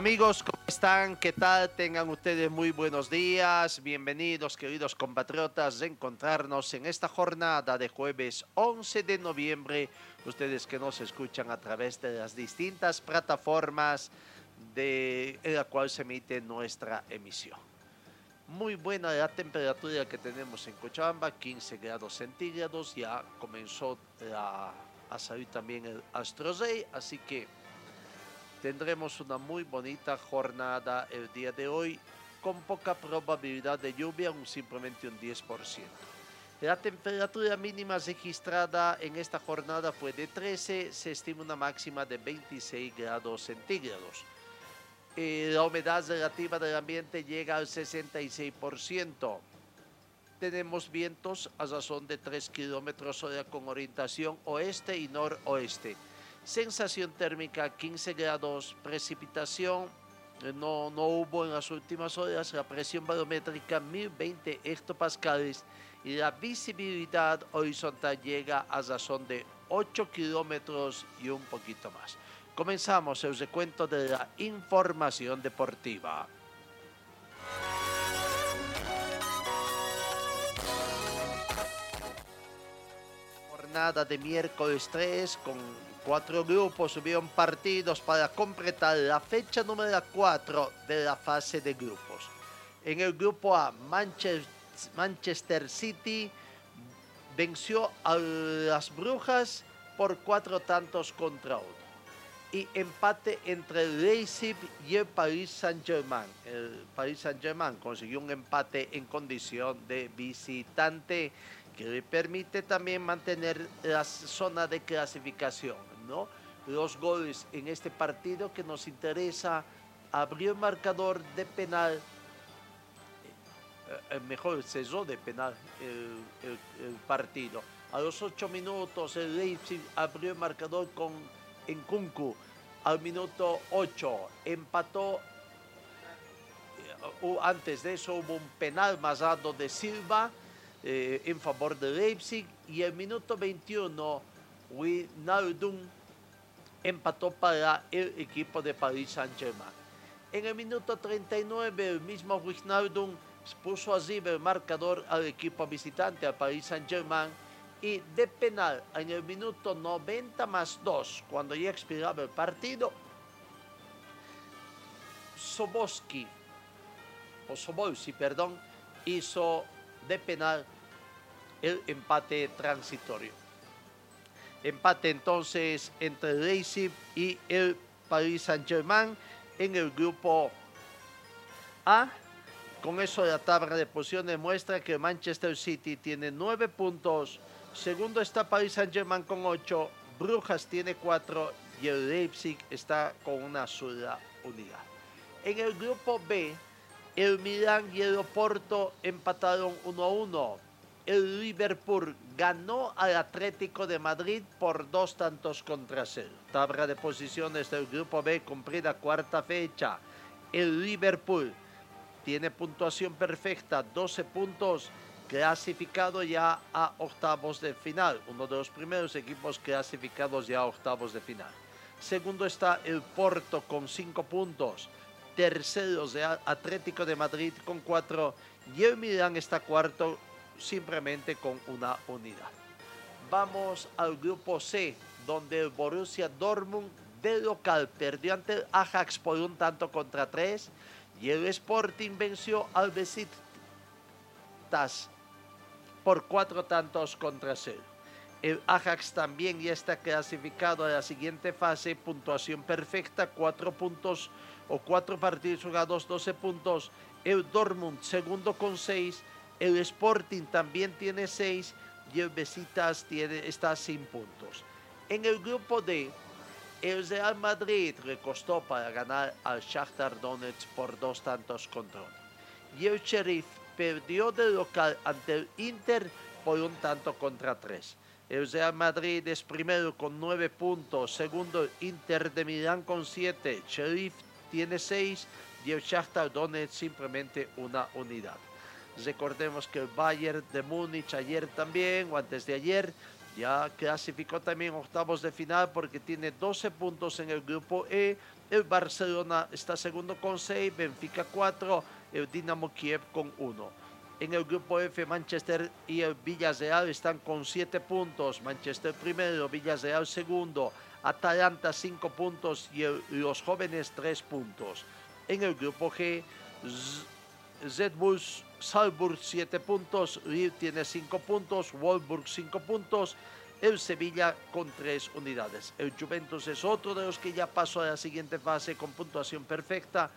Amigos, ¿cómo están? ¿Qué tal? Tengan ustedes muy buenos días. Bienvenidos, queridos compatriotas, de encontrarnos en esta jornada de jueves 11 de noviembre. Ustedes que nos escuchan a través de las distintas plataformas de la cual se emite nuestra emisión. Muy buena la temperatura que tenemos en Cochabamba, 15 grados centígrados. Ya comenzó a, salir también el Astro Day, así que Tendremos una muy bonita jornada el día de hoy con poca probabilidad de lluvia, un simplemente un 10%. La temperatura mínima registrada en esta jornada fue de 13, se estima una máxima de 26 grados centígrados. Eh, la humedad relativa del ambiente llega al 66%. Tenemos vientos a razón de 3 kilómetros hora con orientación oeste y noroeste Sensación térmica 15 grados, precipitación eh, no, no hubo en las últimas horas, la presión barométrica 1020 hectopascales y la visibilidad horizontal llega a razón de 8 kilómetros y un poquito más. Comenzamos el recuento de la información deportiva. Jornada de miércoles 3 con Cuatro grupos subieron partidos para completar la fecha número 4 de la fase de grupos. En el grupo A, Manchester City venció a las Brujas por cuatro tantos contra uno. Y empate entre el Leipzig y el Paris Saint-Germain. El Paris Saint-Germain consiguió un empate en condición de visitante que le permite también mantener la zona de clasificación. Los goles en este partido que nos interesa abrió el marcador de penal, eh, eh, mejor cesó de penal el, partido. A los ocho minutos el Leipzig abrió el marcador con Enkunku. Al minuto 8 empató. Eh, antes de eso hubo un penal más alto de Silva en favor de Leipzig y el minuto 21 Wijnaldum empató para el equipo de Paris Saint-Germain. En el minuto 39, el mismo Wijnaldum puso así el marcador al equipo visitante, a Paris Saint-Germain, y de penal en el minuto 90 más 2, cuando ya expiraba el partido, Soboski, o Sobolsi, perdón, hizo de penal el empate transitorio. Empate entonces entre Leipzig y el Paris Saint-Germain en el grupo A. Con eso la tabla de posiciones muestra que Manchester City tiene nueve puntos. Segundo está Paris Saint-Germain con ocho. Brujas tiene cuatro y el Leipzig está con una sola unidad. En el grupo B, el Milan y el Oporto empataron 1 a 1 el Liverpool ganó al Atlético de Madrid por dos tantos contra cero. Tabla de posiciones del Grupo B cumplida cuarta fecha. El Liverpool tiene puntuación perfecta, 12 puntos, clasificado ya a octavos de final. Uno de los primeros equipos clasificados ya a octavos de final. Segundo está el Porto con 5 puntos. Tercero de Atlético de Madrid con 4. Y el Milán está cuarto simplemente con una unidad. Vamos al grupo C, donde el Borussia Dortmund de local perdió ante el Ajax por un tanto contra tres y el Sporting venció al Besiktas por cuatro tantos contra cero. El Ajax también ya está clasificado a la siguiente fase, puntuación perfecta, cuatro puntos o cuatro partidos jugados, 12 puntos. El Dortmund segundo con seis el Sporting también tiene seis y el Besitas tiene, está sin puntos. En el grupo D, el Real Madrid recostó para ganar al Shakhtar Donetsk por dos tantos contra uno. Y el Sheriff perdió de local ante el Inter por un tanto contra tres. El Real Madrid es primero con nueve puntos, segundo el Inter de Milán con siete, Sheriff tiene seis y el Shakhtar Donetsk simplemente una unidad. Recordemos que el Bayern de Múnich ayer también, o antes de ayer, ya clasificó también octavos de final porque tiene 12 puntos en el grupo E El Barcelona está segundo con 6, Benfica 4, el Dinamo Kiev con 1. En el grupo F, Manchester y el Villarreal están con 7 puntos. Manchester primero, Villarreal segundo, Atalanta 5 puntos y los jóvenes 3 puntos. En el grupo G, Bull Salzburg 7 puntos, Lille tiene 5 puntos, Wolfsburg 5 puntos, el Sevilla con 3 unidades. El Juventus es otro de los que ya pasó a la siguiente fase con puntuación perfecta,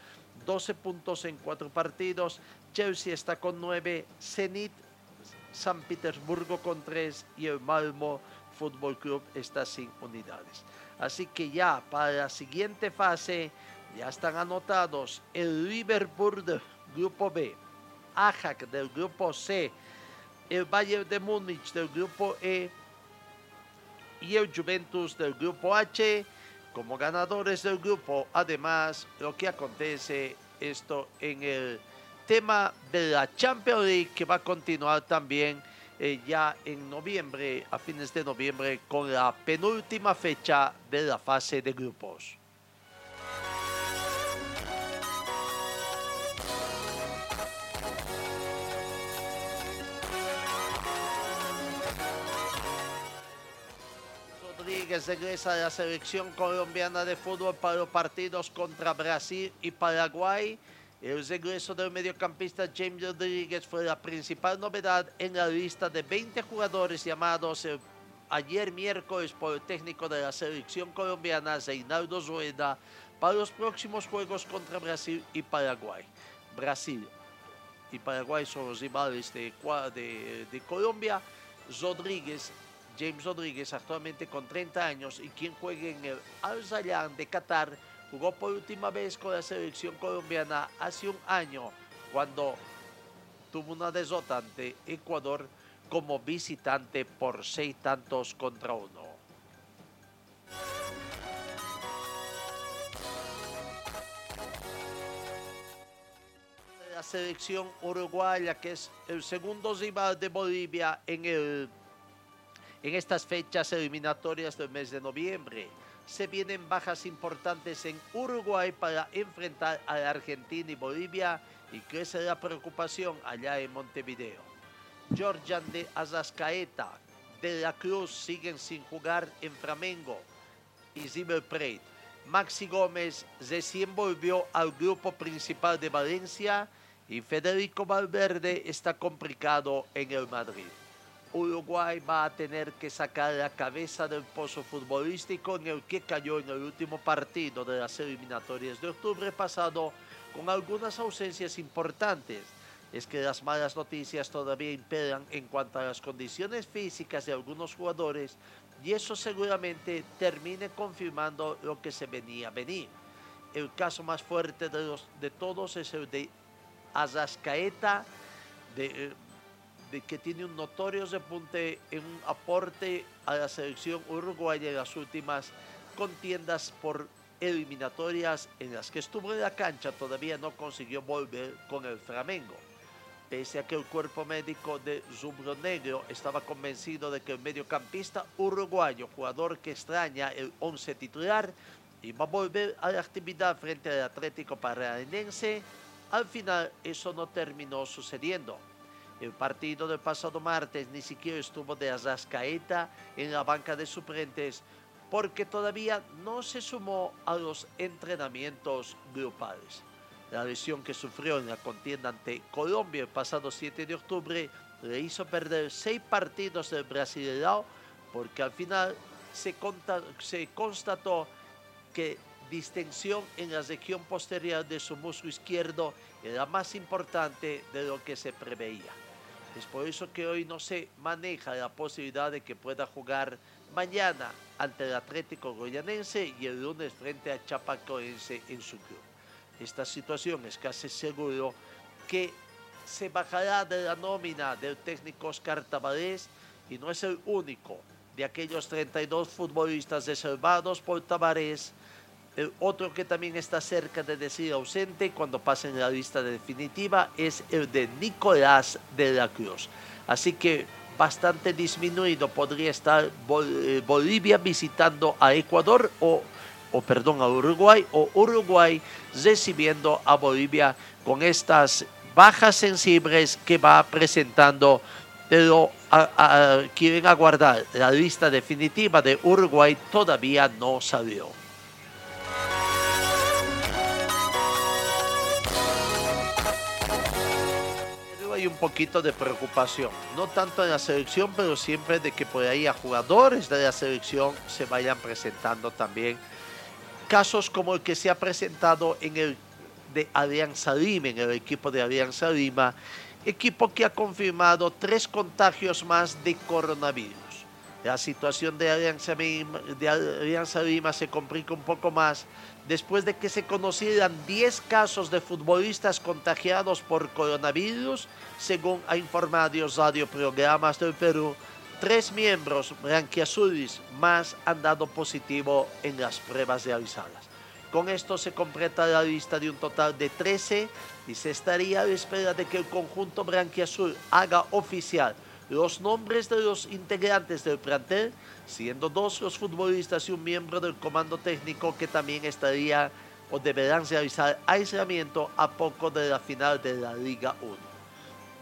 12 puntos en 4 partidos, Chelsea está con 9, Zenit, San Petersburgo con 3 y el Malmo Fútbol Club está sin unidades. Así que ya para la siguiente fase ya están anotados el Liverpool grupo B, Ajax del grupo C, el Bayern de Múnich del grupo E y el Juventus del grupo H como ganadores del grupo. Además, lo que acontece esto en el tema de la Champions League que va a continuar también eh, ya en noviembre, a fines de noviembre, con la penúltima fecha de la fase de grupos. Rodríguez regresa a la selección colombiana de fútbol para los partidos contra Brasil y Paraguay. El regreso del mediocampista James Rodríguez fue la principal novedad en la lista de 20 jugadores llamados eh, ayer miércoles por el técnico de la selección colombiana, Reinaldo Rueda, para los próximos juegos contra Brasil y Paraguay. Brasil y Paraguay son los rivales de, de, Colombia. Rodríguez, James Rodríguez, actualmente con 30 años y quien juega en el Al de Qatar, Jugó por última vez con la selección colombiana hace un año cuando tuvo una derrota ante Ecuador como visitante por seis tantos contra uno. La selección uruguaya, que es el segundo rival de Bolivia en, el, en estas fechas eliminatorias del mes de noviembre se vienen bajas importantes en Uruguay para enfrentar a Argentina y Bolivia y crece la preocupación allá en Montevideo. Georgian de Azascaeta, de la Cruz siguen sin jugar en Flamengo y Plate. Maxi Gómez recién volvió al grupo principal de Valencia y Federico Valverde está complicado en el Madrid. Uruguay va a tener que sacar la cabeza del pozo futbolístico en el que cayó en el último partido de las eliminatorias de octubre pasado con algunas ausencias importantes. Es que las malas noticias todavía imperan en cuanto a las condiciones físicas de algunos jugadores y eso seguramente termine confirmando lo que se venía a venir. El caso más fuerte de, todos es el de Azascaeta, de, eh, que tiene un notorio repunte en un aporte a la selección uruguaya en las últimas contiendas por eliminatorias en las que estuvo en la cancha, todavía no consiguió volver con el Flamengo. Pese a que el cuerpo médico de Zubro Negro estaba convencido de que el mediocampista uruguayo, jugador que extraña el 11 titular, iba a volver a la actividad frente al Atlético Paranaense, al final eso no terminó sucediendo. El partido del pasado martes ni siquiera estuvo de Azascaeta en la banca de suplentes porque todavía no se sumó a los entrenamientos grupales. La lesión que sufrió en la contienda ante Colombia el pasado 7 de octubre le hizo perder seis partidos del Brasileirao porque al final se, se constató que distensión en la región posterior de su muslo izquierdo era más importante de lo que se preveía. Es por eso que hoy no se maneja la posibilidad de que pueda jugar mañana ante el Atlético Goyanense y el lunes frente a Chapacoense en su club. Esta situación es casi seguro que se bajará de la nómina del técnico Oscar Tavares y no es el único de aquellos 32 futbolistas reservados por Tavares otro que también está cerca de decir ausente cuando pasen la lista definitiva es el de Nicolás de la Cruz. Así que bastante disminuido podría estar eh, Bolivia visitando a Ecuador o o perdón, a Uruguay, o Uruguay recibiendo a Bolivia con estas bajas sensibles que va presentando, pero quieren aguardar la lista definitiva de Uruguay, todavía no salió. Un poquito de preocupación, no tanto en la selección, pero siempre de que por ahí a jugadores de la selección se vayan presentando también casos como el que se ha presentado en el de Lima, en el equipo de Alianza Lima, equipo que ha confirmado tres contagios más de coronavirus. La situación de Alianza, de Alianza Lima se complica un poco más después de que se conocieran 10 casos de futbolistas contagiados por coronavirus, según ha informado Radio Programas del Perú. Tres miembros blanquiazulis más han dado positivo en las pruebas realizadas. Con esto se completa la lista de un total de 13 y se estaría a la espera de que el conjunto blanquiazul haga oficial los nombres de los integrantes del plantel, siendo dos los futbolistas y un miembro del comando técnico que también estaría o deberán realizar aislamiento a poco de la final de la Liga 1.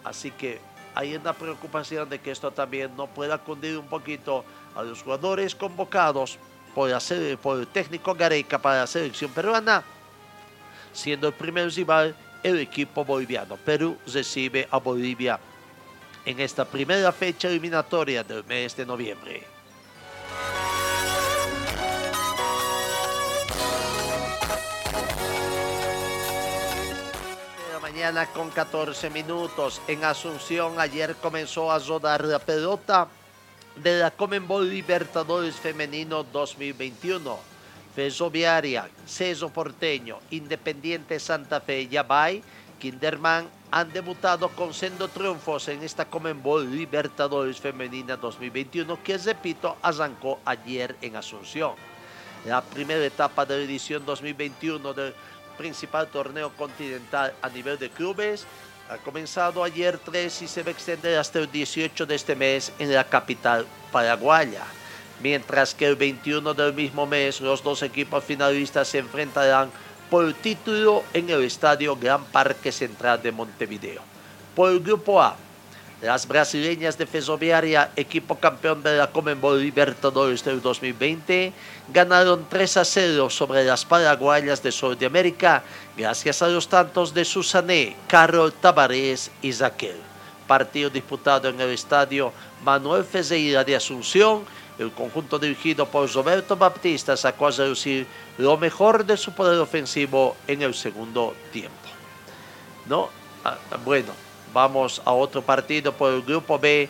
Así que hay una preocupación de que esto también no pueda cundir un poquito a los jugadores convocados por, el técnico Gareca para la selección peruana, siendo el primer rival el equipo boliviano. Perú recibe a Bolivia en esta primera fecha eliminatoria del mes de noviembre. mañana con 14 minutos en Asunción ayer comenzó a rodar la pelota de la Comenbol Libertadores Femenino 2021. Ferroviaria, Ceso Porteño, Independiente Santa Fe y Yabay, Kinderman han debutado con sendo triunfos en esta Comenbol Libertadores Femenina 2021 que, repito, arrancó ayer en Asunción. La primera etapa de la edición 2021 del principal torneo continental a nivel de clubes ha comenzado ayer 3 y se va a extender hasta el 18 de este mes en la capital paraguaya. Mientras que el 21 del mismo mes los dos equipos finalistas se enfrentarán por título en el Estadio Gran Parque Central de Montevideo. Por el Grupo A, las brasileñas de Ferroviaria, equipo campeón de la Comenbol Libertadores del 2020, ganaron 3 a 0 sobre las paraguayas de Sudamérica gracias a los tantos de Susané, Carol Tavares y Raquel. Partido disputado en el estadio Manuel Ferreira de Asunción, el conjunto dirigido por Roberto Baptista sacó a reducir lo mejor de su poder ofensivo en el segundo tiempo. ¿No? Ah, bueno, vamos a otro partido por el grupo B,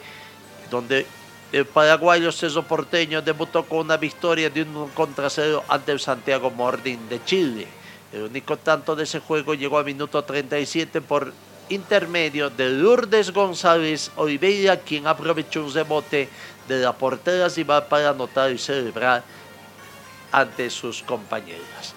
donde el paraguayo César Porteño debutó con una victoria de un contra cero ante el Santiago Morning de Chile. El único tanto de ese juego llegó a minuto 37 por intermedio de Lourdes González Oliveira, quien aprovechó un rebote de la portera rival para anotar y celebrar ante sus compañeras.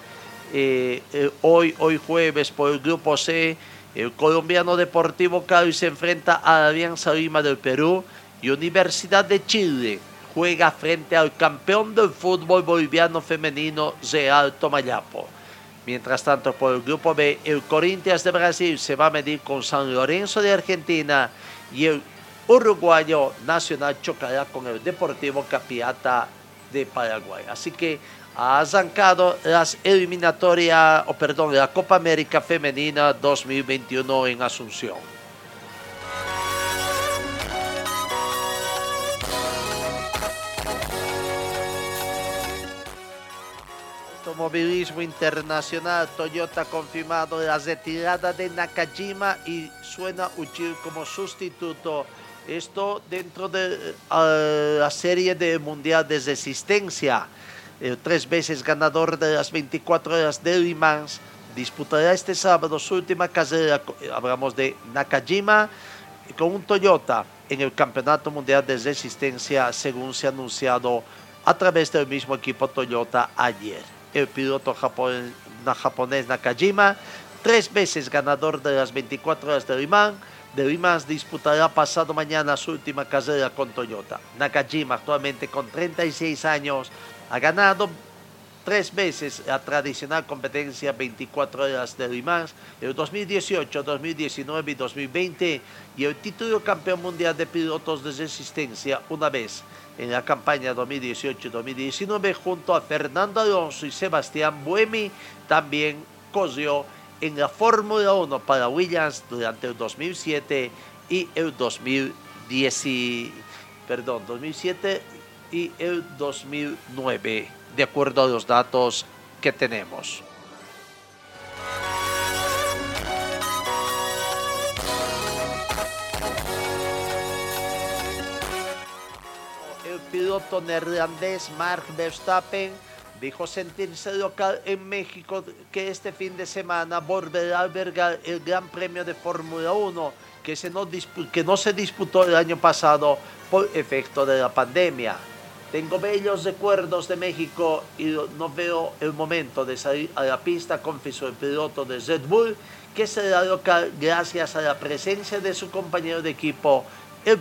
Eh, eh, hoy, hoy jueves por el grupo C, el colombiano Deportivo Cali se enfrenta a la Alianza Lima del Perú y Universidad de Chile juega frente al campeón del fútbol boliviano femenino Real Tomayapo. Mientras tanto, por el grupo B, el Corinthians de Brasil se va a medir con San Lorenzo de Argentina y el uruguayo Nacional chocará con el Deportivo Capiata de Paraguay. Así que ha arrancado las eliminatorias, o perdón, la Copa América Femenina 2021 en Asunción. Automovilismo internacional, Toyota ha confirmado la retirada de Nakajima y suena útil como sustituto. Esto dentro de eh, la serie de Mundial de Resistencia. El tres veces ganador de las 24 horas de Le Mans disputará este sábado su última carrera. Hablamos de Nakajima con un Toyota en el Campeonato Mundial de Resistencia, según se ha anunciado a través del mismo equipo Toyota ayer el piloto japonés Nakajima, tres veces ganador de las 24 horas de Le De Le disputará pasado mañana su última carrera con Toyota. Nakajima, actualmente con 36 años, ha ganado tres veces la tradicional competencia 24 horas de Limán, el 2018, 2019 y 2020, y el título campeón mundial de pilotos de resistencia una vez en la campaña 2018-2019 junto a Fernando Alonso y Sebastián Buemi, también corrió en la Fórmula 1 para Williams durante el 2007 y el 2010, perdón, 2007 y el 2009, de acuerdo a los datos que tenemos. El piloto neerlandés Mark Verstappen dijo sentirse local en México que este fin de semana volverá a albergar el Gran Premio de Fórmula 1 que, que no se disputó el año pasado por efecto de la pandemia. Tengo bellos recuerdos de México y no veo el momento de salir a la pista, confesó el piloto de Red Bull, que será local gracias a la presencia de su compañero de equipo, el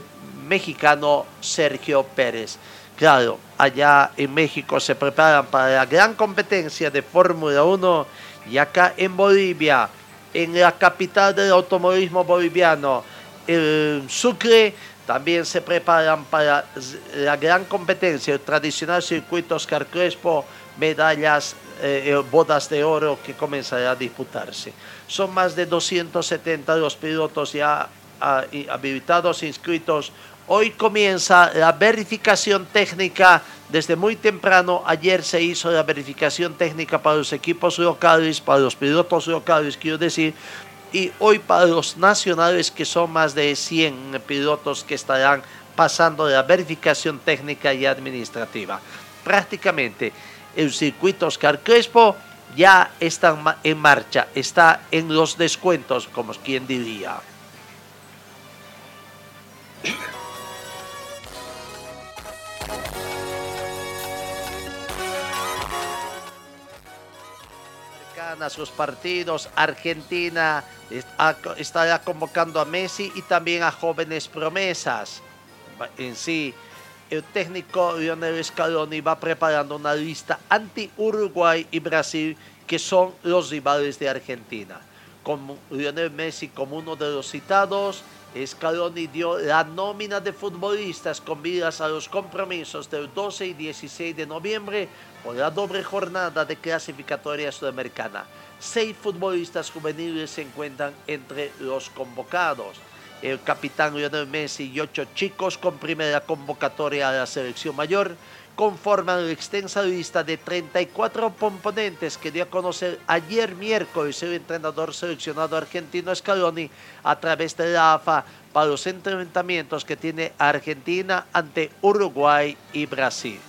mexicano Sergio Pérez. Claro, allá en México se preparan para la gran competencia de Fórmula 1 y acá en Bolivia, en la capital del automovilismo boliviano, el Sucre, también se preparan para la gran competencia, el tradicional circuito Oscar Crespo, medallas, eh, eh, bodas de oro que comenzará a disputarse. Son más de 270 los pilotos ya ah, habilitados, inscritos Hoy comienza la verificación técnica desde muy temprano. Ayer se hizo la verificación técnica para los equipos locales, para los pilotos locales, quiero decir, y hoy para los nacionales, que son más de 100 pilotos que estarán pasando la verificación técnica y administrativa. Prácticamente el circuito Oscar Crespo ya está en marcha, está en los descuentos, como quien diría. Sus partidos. Argentina estará convocando a Messi y también a jóvenes promesas. En sí, el técnico Lionel Scaloni va preparando una lista anti-Uruguay y Brasil, que son los rivales de Argentina. Con Lionel Messi como uno de los citados, Scaloni dio la nómina de futbolistas con vidas a los compromisos del 12 y 16 de noviembre por la doble jornada de clasificatoria sudamericana. Seis futbolistas juveniles se encuentran entre los convocados. El capitán Lionel Messi y ocho chicos con primera convocatoria a la selección mayor conforman la extensa lista de 34 componentes que dio a conocer ayer miércoles el entrenador seleccionado argentino Scaloni a través de la AFA para los enfrentamientos que tiene Argentina ante Uruguay y Brasil.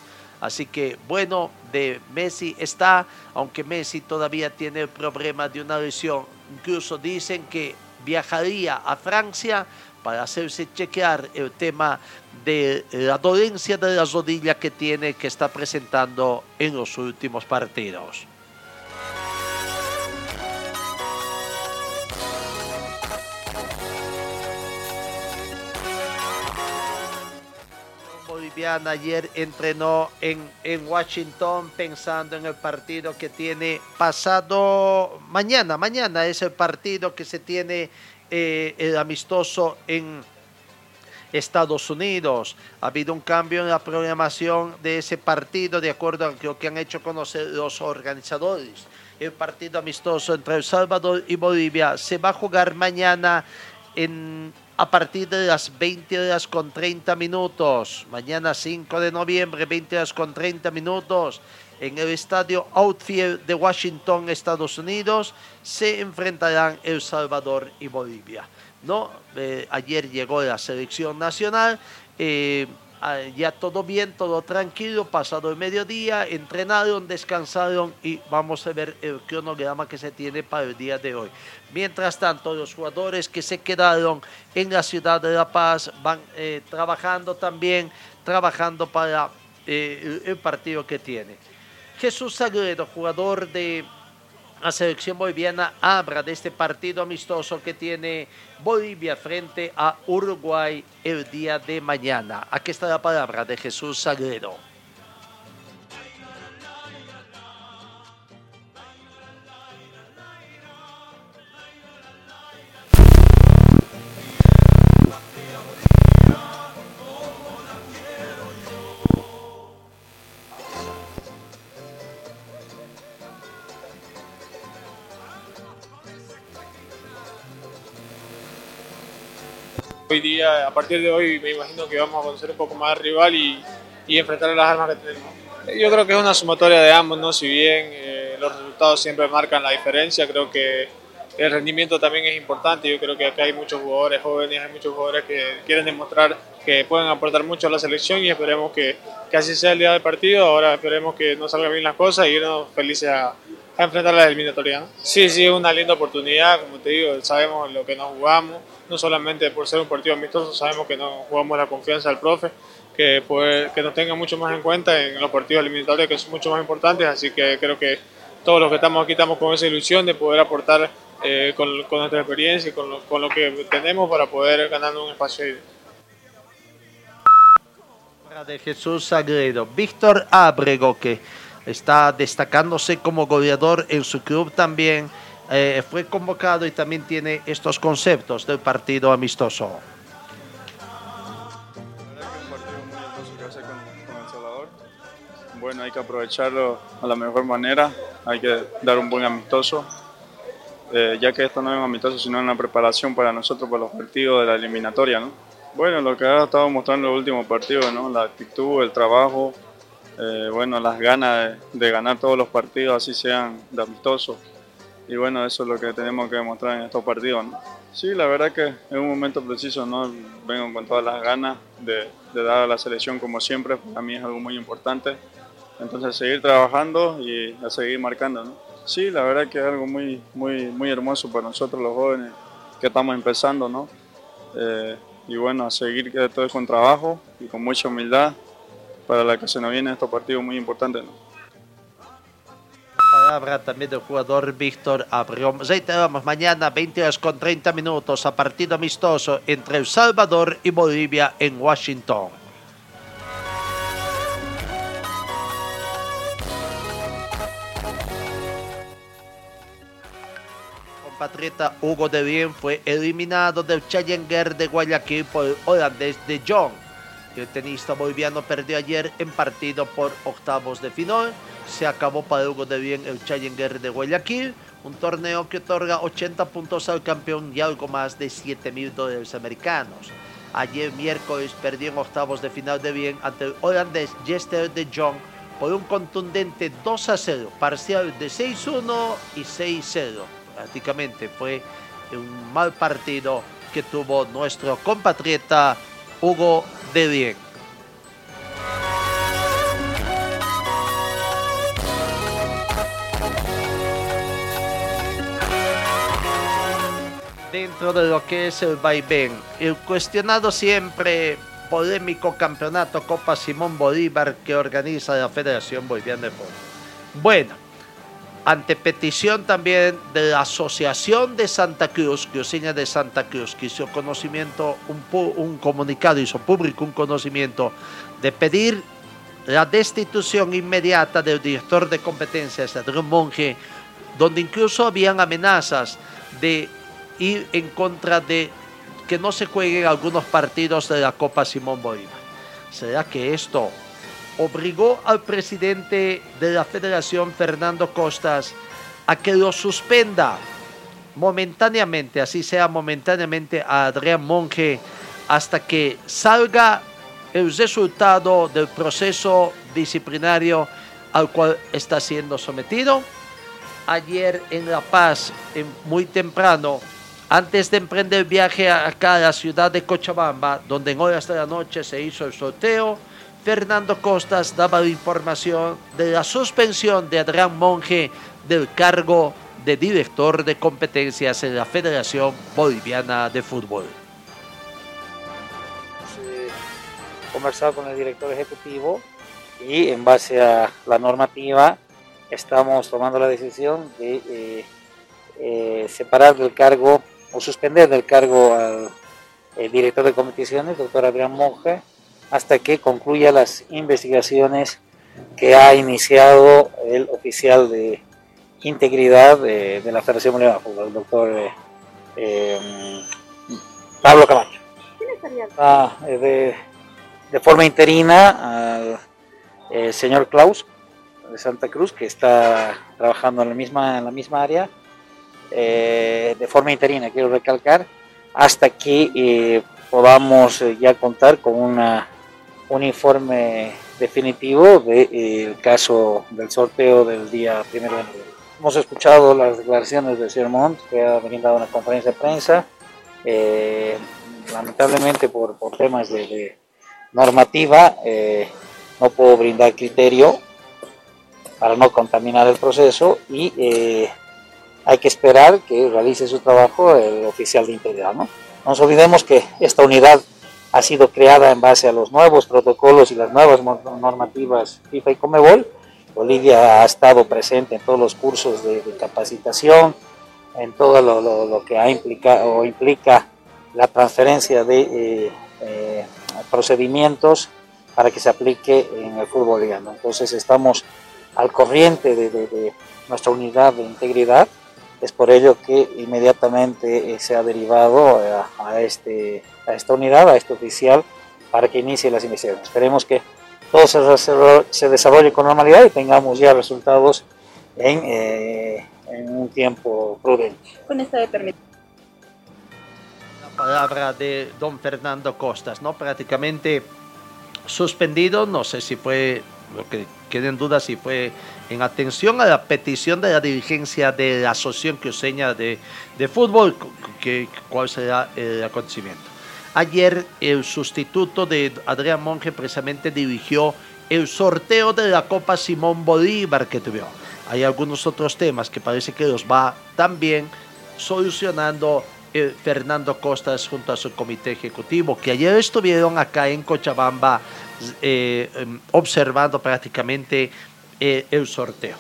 Así que bueno, de Messi está, aunque Messi todavía tiene el problema de una lesión. Incluso dicen que viajaría a Francia para hacerse chequear el tema de la dolencia de la rodilla que tiene, que está presentando en los últimos partidos. boliviana ayer entrenó en, en, Washington pensando en el partido que tiene pasado mañana. Mañana es el partido que se tiene eh, el amistoso en Estados Unidos. Ha habido un cambio en la programación de ese partido de acuerdo a lo que han hecho conocer los organizadores. El partido amistoso entre El Salvador y Bolivia se va a jugar mañana a partir de las 20 horas con 30 minutos. Mañana 5 de noviembre, 20 horas con 30 minutos en el estadio Outfield de Washington, Estados Unidos, se enfrentarán El Salvador y Bolivia. ¿no? Eh, ayer llegó la selección nacional, eh, ah, ya todo bien, todo tranquilo, pasado el mediodía, entrenaron, descansaron y vamos a ver el cronograma que se tiene para el día de hoy. Mientras tanto, los jugadores que se quedaron en la ciudad de La Paz van eh, trabajando también, trabajando para el partido que tiene. Jesús Sagredo, jugador de la selección boliviana, habla de este partido amistoso que tiene Bolivia frente a Uruguay el día de mañana. Aquí está la palabra de Jesús Sagredo. Hoy día, a partir de hoy, me imagino que vamos a conocer un poco más al rival y, y enfrentar las armas que tenemos. Yo creo que es una sumatoria de ambos, ¿no? Si bien eh, los resultados siempre marcan la diferencia, creo que el rendimiento también es importante. Yo creo que acá hay muchos jugadores jóvenes, hay muchos jugadores que quieren demostrar que pueden aportar mucho a la selección y esperemos que, que así sea el día del partido. Ahora esperemos que nos salgan bien las cosas y irnos felices a, a enfrentar la eliminatoria. ¿no? Sí, sí, es una linda oportunidad, como te digo, sabemos lo que nos jugamos, no solamente por ser un partido amistoso, sabemos que nos jugamos la confianza del profe, que, pues, que nos tenga mucho más en cuenta en los partidos eliminatorios que son mucho más importantes, así que creo que todos los que estamos aquí estamos con esa ilusión de poder aportar eh, con, con, nuestra experiencia y con lo, con lo, que tenemos para poder ganar un espacio ahí. De Jesús Sagredo, Víctor Abrego, que está destacándose como goleador en su club también, eh, fue convocado y también tiene estos conceptos del partido amistoso. Bueno, hay que aprovecharlo a la mejor manera, hay que dar un buen amistoso, eh, ya que esto no es un amistoso, sino una preparación para nosotros para los partidos de la eliminatoria. ¿no? Bueno, lo que ha estado mostrando los últimos partidos, ¿no? la actitud, el trabajo, eh, bueno, las ganas de, ganar todos los partidos, así sean de amistosos. Y bueno, eso es lo que tenemos que demostrar en estos partidos. Sí, la verdad que en un momento preciso no vengo con todas las ganas de, dar a la selección como siempre, para mí es algo muy importante. Entonces seguir trabajando y a seguir marcando. Sí, la verdad que es algo muy, muy, muy hermoso para nosotros los jóvenes que estamos empezando. ¿no? Eh, y bueno, a seguir todo con trabajo y con mucha humildad para la que se nos viene estos partidos muy importantes. ¿no? Palabra también del jugador Víctor Abrión. Reiteramos, mañana 20 horas con 30 minutos a partido amistoso entre El Salvador y Bolivia en Washington. compatriota Hugo de Bien fue eliminado del Challenger de Guayaquil por el holandés de Jong. El tenista boliviano perdió ayer en partido por octavos de final. Se acabó para Hugo de Bien el Challenger de Guayaquil, un torneo que otorga 80 puntos al campeón y algo más de 7 mil dólares americanos. Ayer miércoles perdió en octavos de final de Bien ante el holandés Jester de Jong por un contundente 2 a 0, parcial de 6-1 y 6-0. Prácticamente fue un mal partido que tuvo nuestro compatriota Hugo de Bien. Dentro de lo que es el vaivén, el cuestionado siempre polémico campeonato Copa Simón Bolívar que organiza la Federación Boliviana de Fútbol. Bueno, ante petición también de la Asociación de Santa Cruz, Cruceña de Santa Cruz, que hizo conocimiento, un, un, comunicado, hizo público un conocimiento de pedir la destitución inmediata del director de competencias, Adrián Monge, donde incluso habían amenazas de ir en contra de que no se jueguen algunos partidos de la Copa Simón Bolívar. ¿Será que esto obligó al presidente de la federación, Fernando Costas, a que lo suspenda momentáneamente, así sea momentáneamente, a Adrián Monge hasta que salga el resultado del proceso disciplinario al cual está siendo sometido. Ayer en La Paz, muy temprano, antes de emprender el viaje acá a la ciudad de Cochabamba, donde en horas de la noche se hizo el sorteo, Fernando Costas daba la información de la suspensión de Adrián Monge del cargo de director de competencias en la Federación Boliviana de Fútbol. He conversado con el director ejecutivo y en base a la normativa estamos tomando la decisión de eh, eh, separar del cargo o suspender del cargo al director de competiciones, doctor Adrián Monge, hasta que concluya las investigaciones que ha iniciado el oficial de integridad de, de la Federación Boliviana el doctor eh, eh, Pablo Camacho. ¿Quién estaría? Ah, de, de, forma interina al eh, señor Klaus de Santa Cruz, que está trabajando en la misma, en la misma área, de forma interina, quiero recalcar, hasta que podamos eh, ya contar con una, un informe definitivo del de, caso del sorteo del día primero de noviembre. Hemos escuchado las declaraciones del señor Montt, que ha brindado una conferencia de prensa. Eh, lamentablemente por, por temas de, de normativa eh, no puedo brindar criterio para no contaminar el proceso y eh, hay que esperar que realice su trabajo el oficial de integridad. ¿no? no nos olvidemos que esta unidad ha sido creada en base a los nuevos protocolos y las nuevas normativas FIFA y Comebol. Bolivia ha estado presente en todos los cursos de, capacitación, en todo lo, que ha implicado o implica la transferencia de eh, eh, procedimientos para que se aplique en el fútbol boliviano. Entonces estamos al corriente de, nuestra unidad de integridad, es por ello que inmediatamente eh, se ha derivado a, a, este, a esta unidad, a este oficial, para que inicie las investigaciones. Esperemos que todo se, se desarrolle con normalidad y tengamos ya resultados en, eh, en un tiempo prudente. Con esta determinación palabra de don Fernando Costas, ¿no? Prácticamente suspendido, no sé si fue, lo que queden dudas, si fue en atención a la petición de la dirigencia de la Asociación Cruceña de, de Fútbol, que, cuál será el acontecimiento. Ayer el sustituto de Adrián Monge precisamente dirigió el sorteo de la Copa Simón Bolívar que tuvo. Hay algunos otros temas que parece que los va también solucionando eh, Fernando Costas junto a su comité ejecutivo, que ayer estuvieron acá en Cochabamba eh, observando prácticamente eh, el sorteo.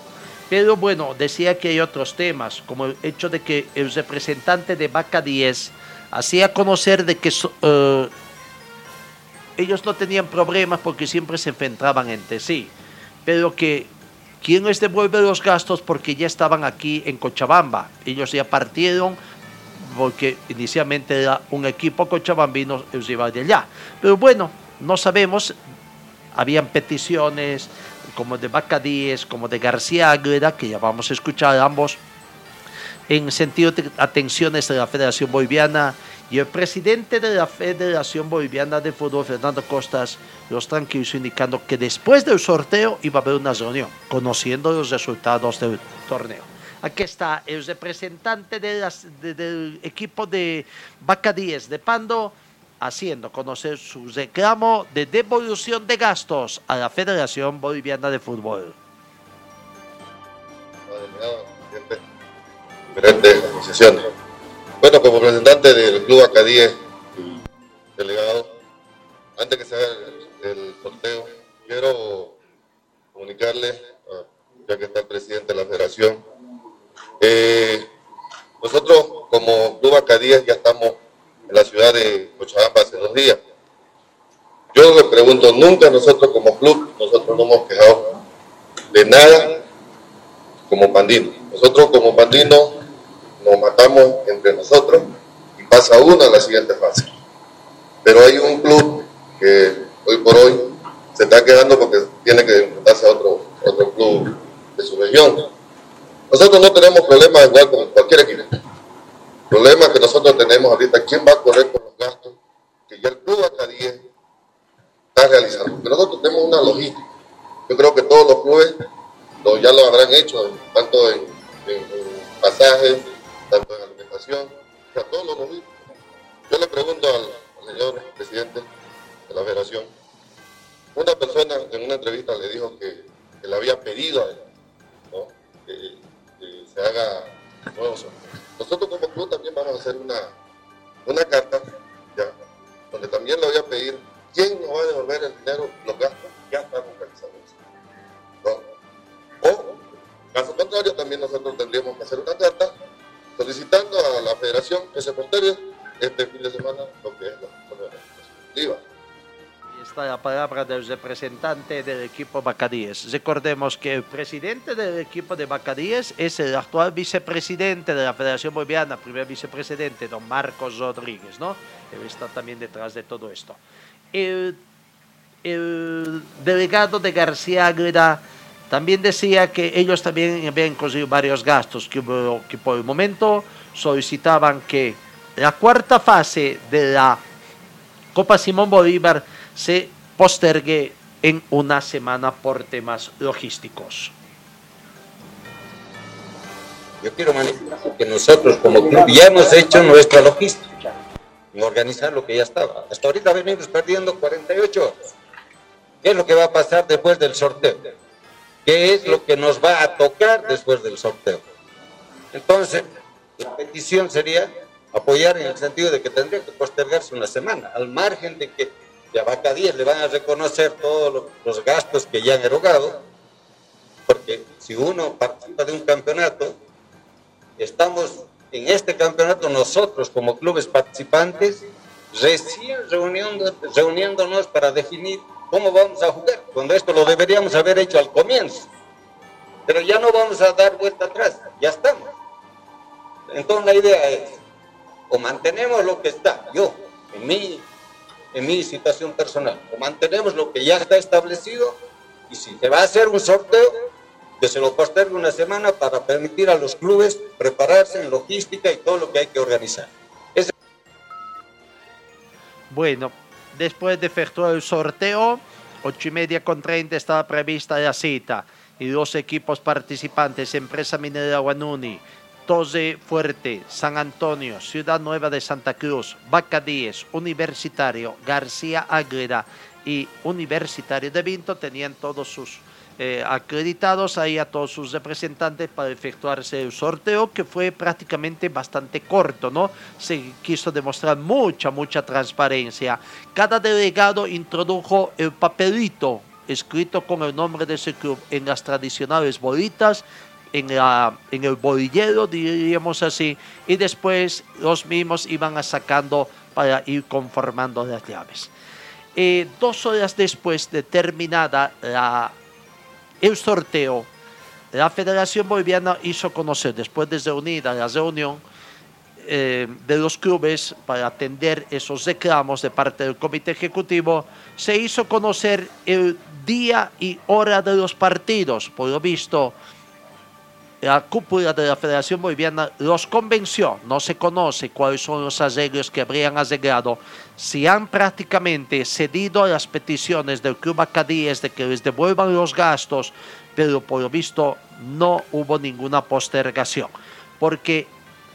Pero bueno, decía que hay otros temas, como el hecho de que el representante de Vaca 10 hacía conocer de que uh, ellos no tenían problemas porque siempre se enfrentaban entre sí, pero que ¿quién les devuelve los gastos? Porque ya estaban aquí en Cochabamba, ellos ya partieron porque inicialmente era un equipo cochabambino el rival de allá. Pero bueno, no sabemos, habían peticiones como de Bacadíes, como de García Águeda, que ya vamos a escuchar ambos, en sentido de atenciones de la Federación Boliviana y el presidente de la Federación Boliviana de Fútbol, Fernando Costas, los tranquilizó indicando que después del sorteo iba a haber una reunión, conociendo los resultados del torneo. Aquí está el representante del equipo de Bacadíes de Pando haciendo conocer su reclamo de devolución de gastos a la Federación Boliviana de Fútbol. Diferentes. Bueno, como representante del Club Acadíes y delegado, antes que se haga el, sorteo, quiero comunicarle, ya que está el presidente de la federación, eh, nosotros como Club Acadíes ya estamos en la ciudad de Cochabamba hace dos días. Yo le pregunto, nunca nosotros como club, nosotros no hemos quejado de nada como pandino. Nosotros como pandino nos matamos entre nosotros y pasa uno a la siguiente fase. Pero hay un club que hoy por hoy se está quedando porque tiene que enfrentarse a otro, otro club de su región. Nosotros no tenemos problemas igual con cualquier equipo. Problema que nosotros tenemos ahorita, ¿quién va a correr con los gastos que ya el club 10 está realizando? Porque nosotros tenemos una logística. Yo creo que todos los clubes lo, ya lo habrán hecho, tanto en, en, pasajes, tanto en alimentación, o sea, todos los logísticos. Yo le pregunto al, señor presidente de la federación, una persona en una entrevista le dijo que, le había pedido que, se haga nuevos Nosotros como club también vamos a hacer una, una carta, donde también le voy a pedir quién nos va a devolver el dinero, los gastos, ya eso. ¿no? O, caso contrario, también nosotros tendríamos que hacer una carta solicitando a la federación que se posteriore este fin de semana lo que es la, la está la palabra del representante del equipo Bacadíes. Recordemos que el presidente del equipo de Bacadíes es el actual vicepresidente de la Federación Boliviana, primer vicepresidente, don Marcos Rodríguez, ¿no? Él está también detrás de todo esto. El, el delegado de García Águeda también decía que ellos también habían conseguido varios gastos, que, que por el momento solicitaban que la cuarta fase de la Copa Simón Bolívar se postergue en una semana por temas logísticos. Yo quiero manifestar que nosotros como club ya hemos hecho nuestra logística en organizar lo que ya estaba. Hasta ahorita venimos perdiendo 48 horas. ¿Qué es lo que va a pasar después del sorteo? ¿Qué es lo que nos va a tocar después del sorteo? Entonces, la petición sería apoyar en el sentido de que tendría que postergarse una semana, al margen de que a Vaca 10 le van a reconocer todos los gastos que ya han erogado, porque si uno participa de un campeonato, estamos en este campeonato nosotros como clubes participantes recién reuniéndonos para definir cómo vamos a jugar, cuando esto lo deberíamos haber hecho al comienzo. Pero ya no vamos a dar vuelta atrás, ya estamos. Entonces la idea es, o mantenemos lo que está, yo, en mi, en mi situación personal, o mantenemos lo que ya está establecido, y si se va a hacer un sorteo, que se lo postergue una semana para permitir a los clubes prepararse en logística y todo lo que hay que organizar. Bueno, después de efectuar el sorteo, ocho y media con 30 estaba prevista la cita y dos equipos participantes, Empresa Minera Guanuni, Toze Fuerte, San Antonio, Ciudad Nueva de Santa Cruz, Vaca Universitario, García Ágreda y Universitario de Vinto tenían todos sus eh, acreditados ahí a todos sus representantes para efectuarse el sorteo que fue prácticamente bastante corto, ¿no? Se quiso demostrar mucha, mucha transparencia. Cada delegado introdujo el papelito escrito con el nombre de ese club en las tradicionales bolitas, en, la, en el bolillero, diríamos así, y después los mismos iban sacando para ir conformando las llaves. Eh, dos horas después de terminada el sorteo, la Federación Boliviana hizo conocer, después de reunida la reunión eh, de los clubes para atender esos reclamos de parte del Comité Ejecutivo, se hizo conocer el día y hora de los partidos. Por lo visto, la cúpula de la Federación Boliviana los convenció, no se conoce cuáles son los arreglos que habrían arreglado, si han prácticamente cedido a las peticiones del Club Acadíes de que les devuelvan los gastos, pero por lo visto no hubo ninguna postergación, porque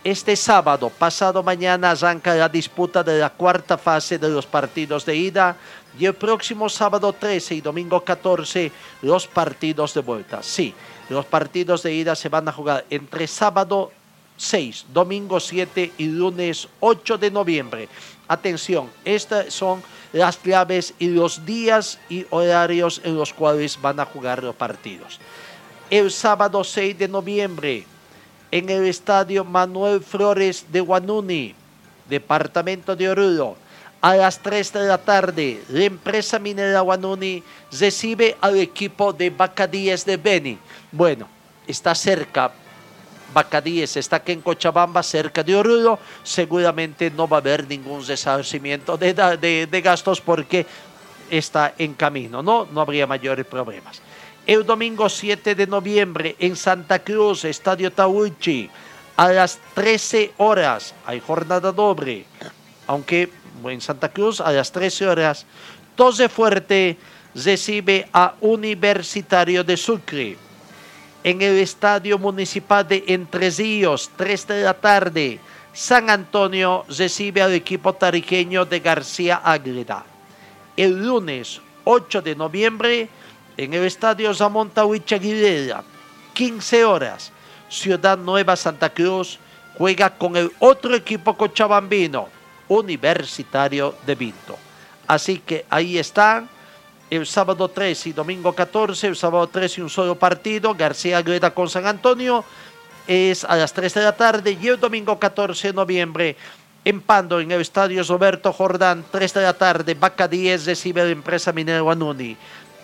este sábado, pasado mañana, arranca la disputa de la cuarta fase de los partidos de ida y el próximo sábado 13 y domingo 14 los partidos de vuelta. Sí, los partidos de ida se van a jugar entre sábado 6, domingo 7 y lunes 8 de noviembre. Atención, estas son las claves y los días y horarios en los cuales van a jugar los partidos. El sábado 6 de noviembre, en el estadio Manuel Flores de Guanuni, departamento de Oruro, a las 3 de la tarde, la empresa minera Guanuni recibe al equipo de Bacadíes de Beni. Bueno, está cerca, Bacadíes está aquí en Cochabamba, cerca de Oruro. Seguramente no va a haber ningún resarcimiento de, de, gastos porque está en camino, ¿no? No habría mayores problemas. El domingo 7 de noviembre en Santa Cruz, Estadio Tauchi, a las 13 horas, hay jornada doble, aunque en Santa Cruz a las 13 horas, Tose Fuerte recibe a Universitario de Sucre. En el Estadio Municipal de Entre Ríos, 3 de la tarde, San Antonio recibe al equipo tariqueño de García Ágreda. El lunes 8 de noviembre, en el Estadio Zamonta Aguilera, 15 horas, Ciudad Nueva Santa Cruz juega con el otro equipo cochabambino, Universitario de Vinto. Así que ahí están el sábado 13 y domingo 14, el sábado 13 un solo partido, García Greda con San Antonio, es a las 3 de la tarde y el domingo 14 de noviembre en Pando, en el estadio Roberto Jordán, 3 de la tarde, Vaca 10 recibe la empresa minera Guanuni.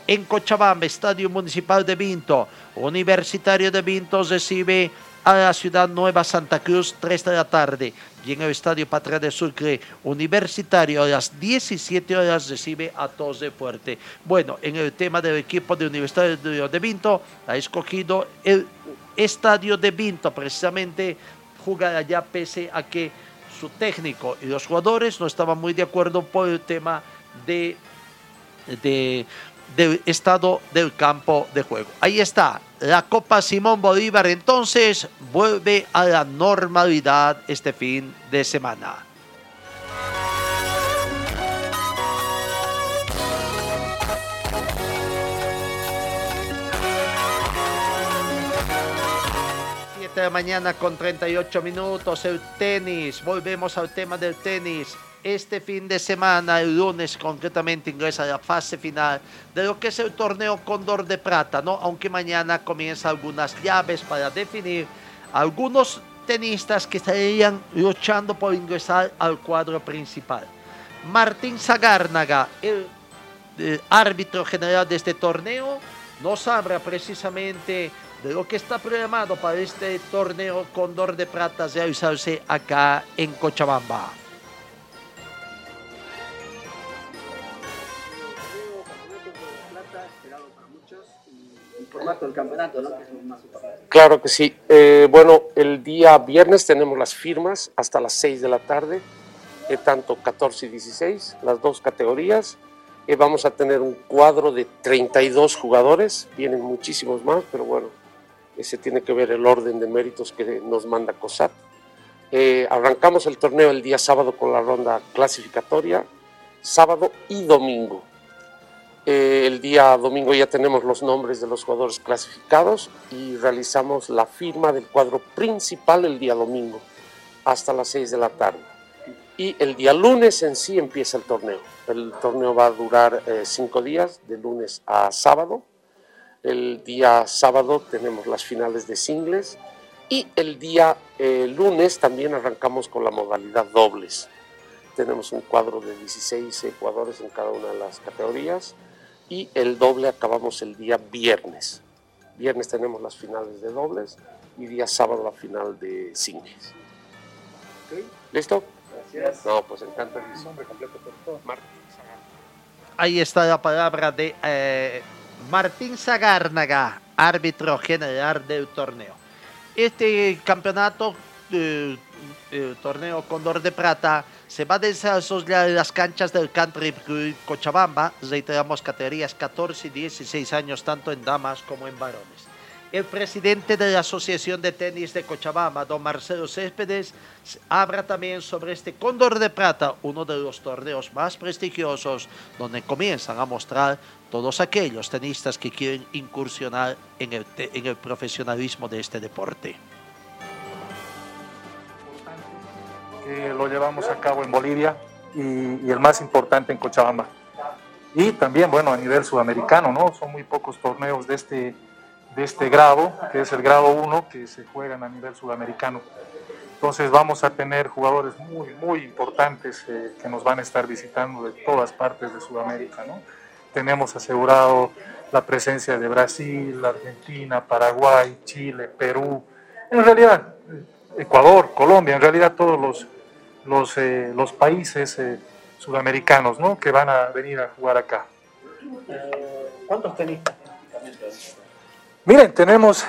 En Cochabamba, Estadio Municipal de Vinto, Universitario de Vinto recibe a la ciudad Nueva Santa Cruz, 3 de la tarde. Y en el Estadio Patria de Sucre Universitario, a las 17 horas recibe a Tos de Fuerte. Bueno, en el tema del equipo de Universitario de Vinto, ha escogido el Estadio de Vinto, precisamente jugar allá pese a que su técnico y los jugadores no estaban muy de acuerdo por el tema de, de del estado del campo de juego. Ahí está, la Copa Simón Bolívar entonces vuelve a la normalidad este fin de semana. Siete de la mañana con 38 minutos, el tenis, volvemos al tema del tenis este fin de semana, el lunes concretamente, ingresa a la fase final de lo que es el torneo Cóndor de Plata, ¿no? Aunque mañana comienza algunas llaves para definir algunos tenistas que estarían luchando por ingresar al cuadro principal. Martín Zagárnaga, el, el árbitro general de este torneo, nos habla precisamente de lo que está programado para este torneo Cóndor de Plata realizarse acá en Cochabamba. Claro que sí. Eh, bueno, el día viernes tenemos las firmas hasta las 6 de la tarde, eh, tanto 14 y 16, las dos categorías. Eh, vamos a tener un cuadro de 32 jugadores, vienen muchísimos más, pero bueno, ese tiene que ver el orden de méritos que nos manda COSAT. Eh, arrancamos el torneo el día sábado con la ronda clasificatoria, sábado y domingo. Eh, el día domingo ya tenemos los nombres de los jugadores clasificados y realizamos la firma del cuadro principal el día domingo hasta las 6 de la tarde. Y el día lunes en sí empieza el torneo. El torneo va a durar eh, cinco días, de lunes a sábado. El día sábado tenemos las finales de singles y el día eh, lunes también arrancamos con la modalidad dobles. Tenemos un cuadro de 16 jugadores en cada una de las categorías y el doble acabamos el día viernes. Viernes tenemos las finales de dobles y día sábado la final de singles. ¿Listo? Gracias. No, pues encanta. Ahí está la palabra de eh, Martín Zagárnaga, árbitro general del torneo. Este campeonato, eh, el torneo Condor de Plata, se va a desarrollar las canchas del Country Cochabamba, reiteramos categorías 14 y 16 años, tanto en damas como en varones. El presidente de la Asociación de Tenis de Cochabamba, don Marcelo Céspedes, habla también sobre este Cóndor de Plata, uno de los torneos más prestigiosos, donde comienzan a mostrar todos aquellos tenistas que quieren incursionar en el, profesionalismo de este deporte. lo llevamos a cabo en Bolivia y, y el más importante en Cochabamba. Y también, bueno, a nivel sudamericano, ¿no? Son muy pocos torneos de este, de este grado, que es el grado 1, que se juegan a nivel sudamericano. Entonces vamos a tener jugadores muy, muy importantes eh, que nos van a estar visitando de todas partes de Sudamérica, ¿no? Tenemos asegurado la presencia de Brasil, Argentina, Paraguay, Chile, Perú, en realidad eh, Ecuador, Colombia, en realidad todos los, los, eh, los países sudamericanos ¿no? que van a venir a jugar acá. ¿Cuántos tenistas? Miren, tenemos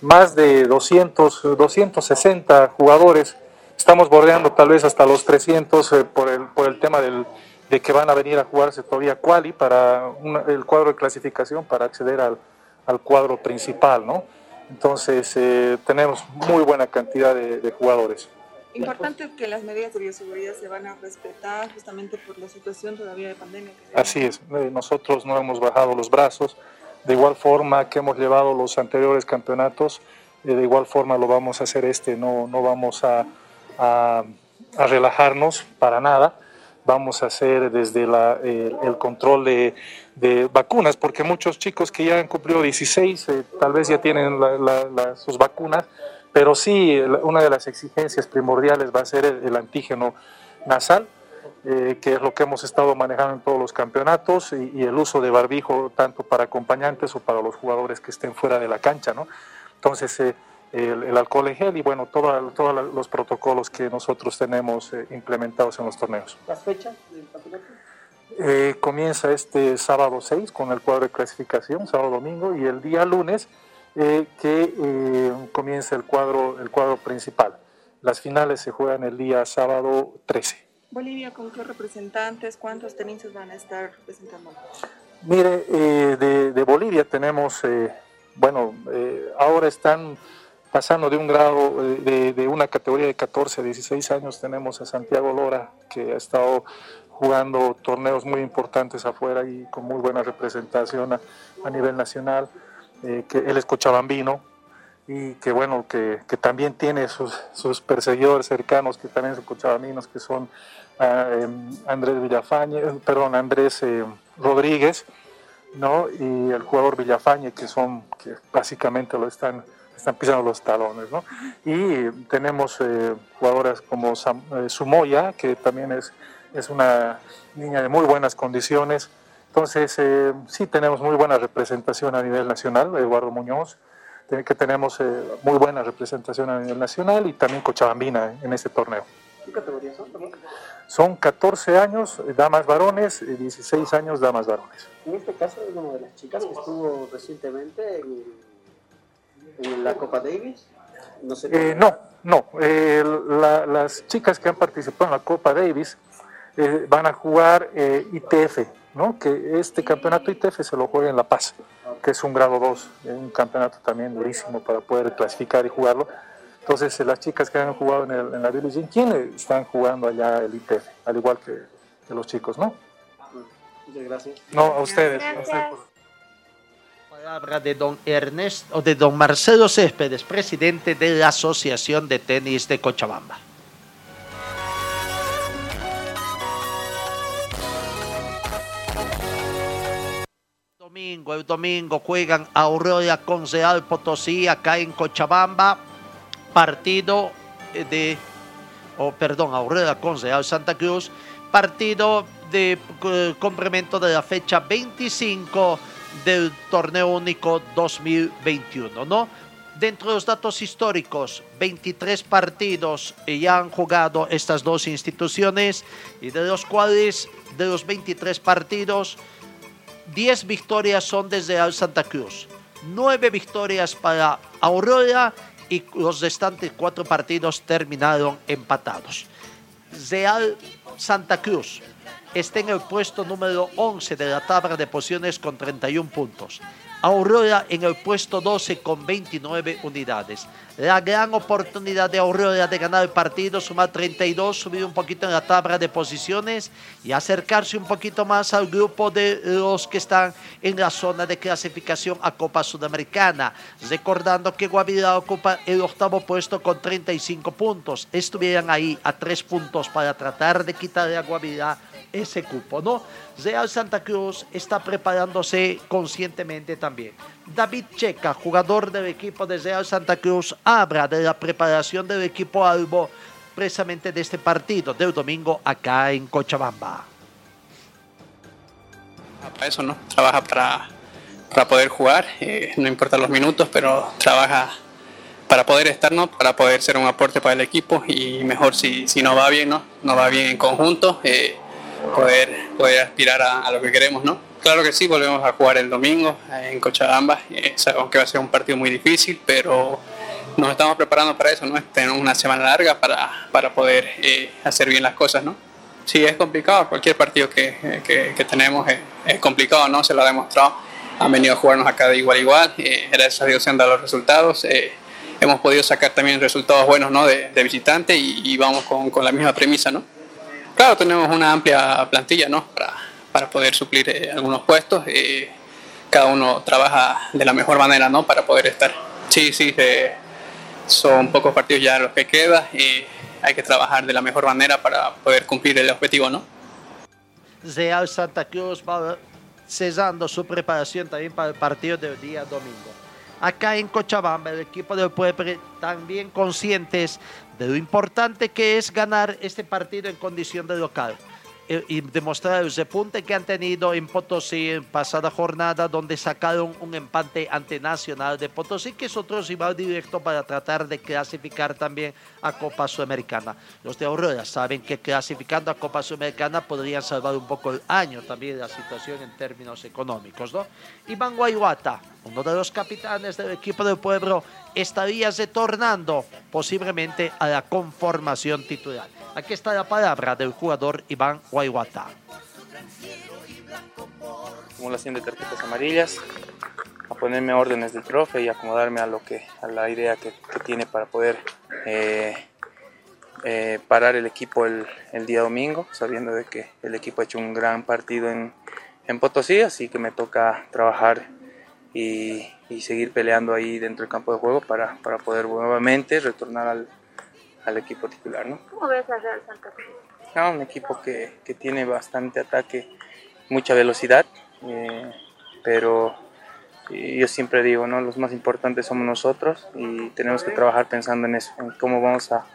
más de 200, 260 jugadores, estamos bordeando tal vez hasta los 300 eh, por, el, por el tema del, de que van a venir a jugarse todavía quali para una- el cuadro de clasificación para acceder al, al cuadro principal, ¿no? Entonces eh, tenemos muy buena cantidad de- de jugadores. Importante que las medidas de bioseguridad se van a respetar justamente por la situación todavía de pandemia. Así es, eh, nosotros no hemos bajado los brazos, de igual forma que hemos llevado los anteriores campeonatos, eh, de igual forma lo vamos a hacer este, no, no vamos a, relajarnos para nada, vamos a hacer desde la- el, el control de, vacunas, porque muchos chicos que ya han cumplido 16 eh, tal vez ya tienen sus vacunas, pero sí, una de las exigencias primordiales va a ser el antígeno nasal, eh, que es lo que hemos estado manejando en todos los campeonatos, y, y el uso de barbijo tanto para acompañantes o para los jugadores que estén fuera de la cancha, ¿no? Entonces, eh, el, el alcohol en gel y bueno, todo- todos los protocolos que nosotros tenemos eh, implementados en los torneos. ¿Las fechas del campeonato? Eh, comienza este sábado 6 con el cuadro de clasificación, sábado domingo, y el día lunes eh, que eh, comienza el cuadro, el cuadro principal. Las finales se juegan el día sábado 13. Bolivia, ¿con qué representantes? ¿Cuántos tenistas van a estar representando? Mire, eh, de, Bolivia tenemos, eh, bueno, eh, ahora están pasando de un grado, eh, de, de una categoría de 14 a 16 años, tenemos a Santiago Lora, que ha estado jugando torneos muy importantes afuera y con muy buena representación a, a nivel nacional, eh, que él es cochabambino y que bueno, que, que también tiene sus, sus perseguidores cercanos, que también son cochabambinos, que son em, Andrés Villafañe, eh, perdón, Andrés eh, Rodríguez, ¿no? Y el jugador Villafañe, que son, que básicamente lo están, están pisando los talones, ¿no? Y tenemos eh, jugadoras como Sam- eh, Sumoya, que también es, es una niña de muy buenas condiciones. Entonces, eh, sí tenemos muy buena representación a nivel nacional, Eduardo Muñoz, que tenemos eh, muy buena representación a nivel nacional y también Cochabambina en este torneo. ¿Qué categorías son? Son 14 años eh, damas varones y 16 años damas varones. En este caso es una de las chicas que estuvo recientemente en, en la Copa Davis. No sé. Eh, no, no. eh, la- las chicas que han participado en la Copa Davis van a jugar eh, ITF, ¿no? Que este campeonato ITF se lo juega en La Paz, que es un grado 2, es un campeonato también durísimo para poder clasificar y jugarlo. Entonces, eh, las chicas que han jugado en, el- en la King eh, están jugando allá el ITF, al igual que, que los chicos, ¿no? Muchas gracias. No, a ustedes. Palabra de don Ernesto, o de don Marcelo Céspedes, presidente de la Asociación de Tenis de Cochabamba. Domingo, el domingo juegan Aurora con Real Potosí acá en Cochabamba. Partido eh, de, o perdón, Aurora con Real Santa Cruz. Partido de eh, complemento de la fecha 25 del torneo único 2021, ¿no? Dentro de los datos históricos, 23 partidos ya han jugado estas dos instituciones y de los cuales, de los 23 partidos, 10 victorias son desde Santa Cruz, 9 victorias para Aurora y los restantes cuatro partidos terminaron empatados. Real Santa Cruz está en el puesto número 11 de la tabla de posiciones con 31 puntos. Aurora en el puesto 12 con 29 unidades. La gran oportunidad de Aurora de ganar el partido, sumar 32, subir un poquito en la tabla de posiciones y acercarse un poquito más al grupo de los que están en la zona de clasificación a Copa Sudamericana. Recordando que Guavirá ocupa el octavo puesto con 35 puntos. Estuvieran ahí a tres puntos para tratar de quitarle a Guavirá ese cupo, ¿no? Real Santa Cruz está preparándose conscientemente también. David Checa, jugador del equipo de Real Santa Cruz, habla de la preparación del equipo Albo precisamente de este partido del domingo acá en Cochabamba. para eso, ¿no? Trabaja para, para poder jugar, eh, no importa los minutos, pero trabaja para poder estar, ¿no? Para poder ser un aporte para el equipo y mejor si, si no va bien, ¿no? No va bien en conjunto, eh, poder, poder aspirar a, lo que queremos, ¿no? Claro que sí, volvemos a jugar el domingo en Cochabamba, eh, sabemos que va a ser un partido muy difícil, pero nos estamos preparando para eso, ¿no? Tenemos una semana larga para, para poder eh, hacer bien las cosas, ¿no? Sí, es complicado. Cualquier partido que, que- tenemos es, es complicado, ¿no? Se lo ha demostrado. Han venido a jugarnos acá de igual a igual. eh, gracias a Dios se han dado los resultados. eh, hemos podido sacar también resultados buenos, ¿no? De, de visitante y, y vamos con, con la misma premisa, ¿no? Claro, tenemos una amplia plantilla, ¿no? Para, para poder suplir eh, algunos puestos. eh, cada uno trabaja de la mejor manera, ¿no? Para poder estar. Sí, sí, eh, son pocos partidos ya los que quedan y hay que trabajar de la mejor manera para poder cumplir el objetivo, ¿no? Real Santa Cruz va cesando su preparación también para el partido del día domingo. Acá en Cochabamba, el equipo del Puebla también conscientes de lo importante que es ganar este partido en condición de local. Y demostrar el repunte que han tenido en Potosí en pasada jornada, donde sacaron un empate ante Nacional de Potosí, que es otro rival directo para tratar de clasificar también a Copa Sudamericana. Los de Aurora saben que clasificando a Copa Sudamericana podrían salvar un poco el año también la situación en términos económicos. ¿no? Iván Guayuata, uno de los capitanes del equipo del pueblo, estaría retornando posiblemente a la conformación titular. Aquí está la palabra del jugador Iván Guayuata. Acumulación de tarjetas amarillas, a ponerme órdenes del profe y acomodarme a lo que a la idea que, que tiene para poder eh, eh, parar el equipo el, el, día domingo, sabiendo de que el equipo ha hecho un gran partido en, en Potosí, así que me toca trabajar y, y, seguir peleando ahí dentro del campo de juego para, para poder nuevamente retornar al, al equipo titular. ¿no? ¿Cómo ves a Real Santa Cruz? No, un equipo que, que, tiene bastante ataque, mucha velocidad, eh, pero yo siempre digo, ¿no? los más importantes somos nosotros y tenemos que trabajar pensando en eso, en cómo vamos a,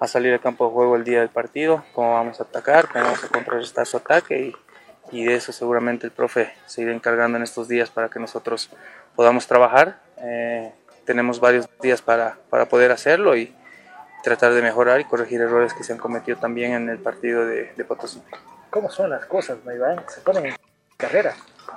a salir al campo de juego el día del partido, cómo vamos a atacar, cómo vamos a contrarrestar su ataque y, y de eso seguramente el profe se irá encargando en estos días para que nosotros podamos trabajar. Eh, tenemos varios días para, para poder hacerlo y, tratar de mejorar y corregir errores que se han cometido también en el partido de, de Potosí. ¿Cómo son las cosas, no Iván? Se ponen en carrera.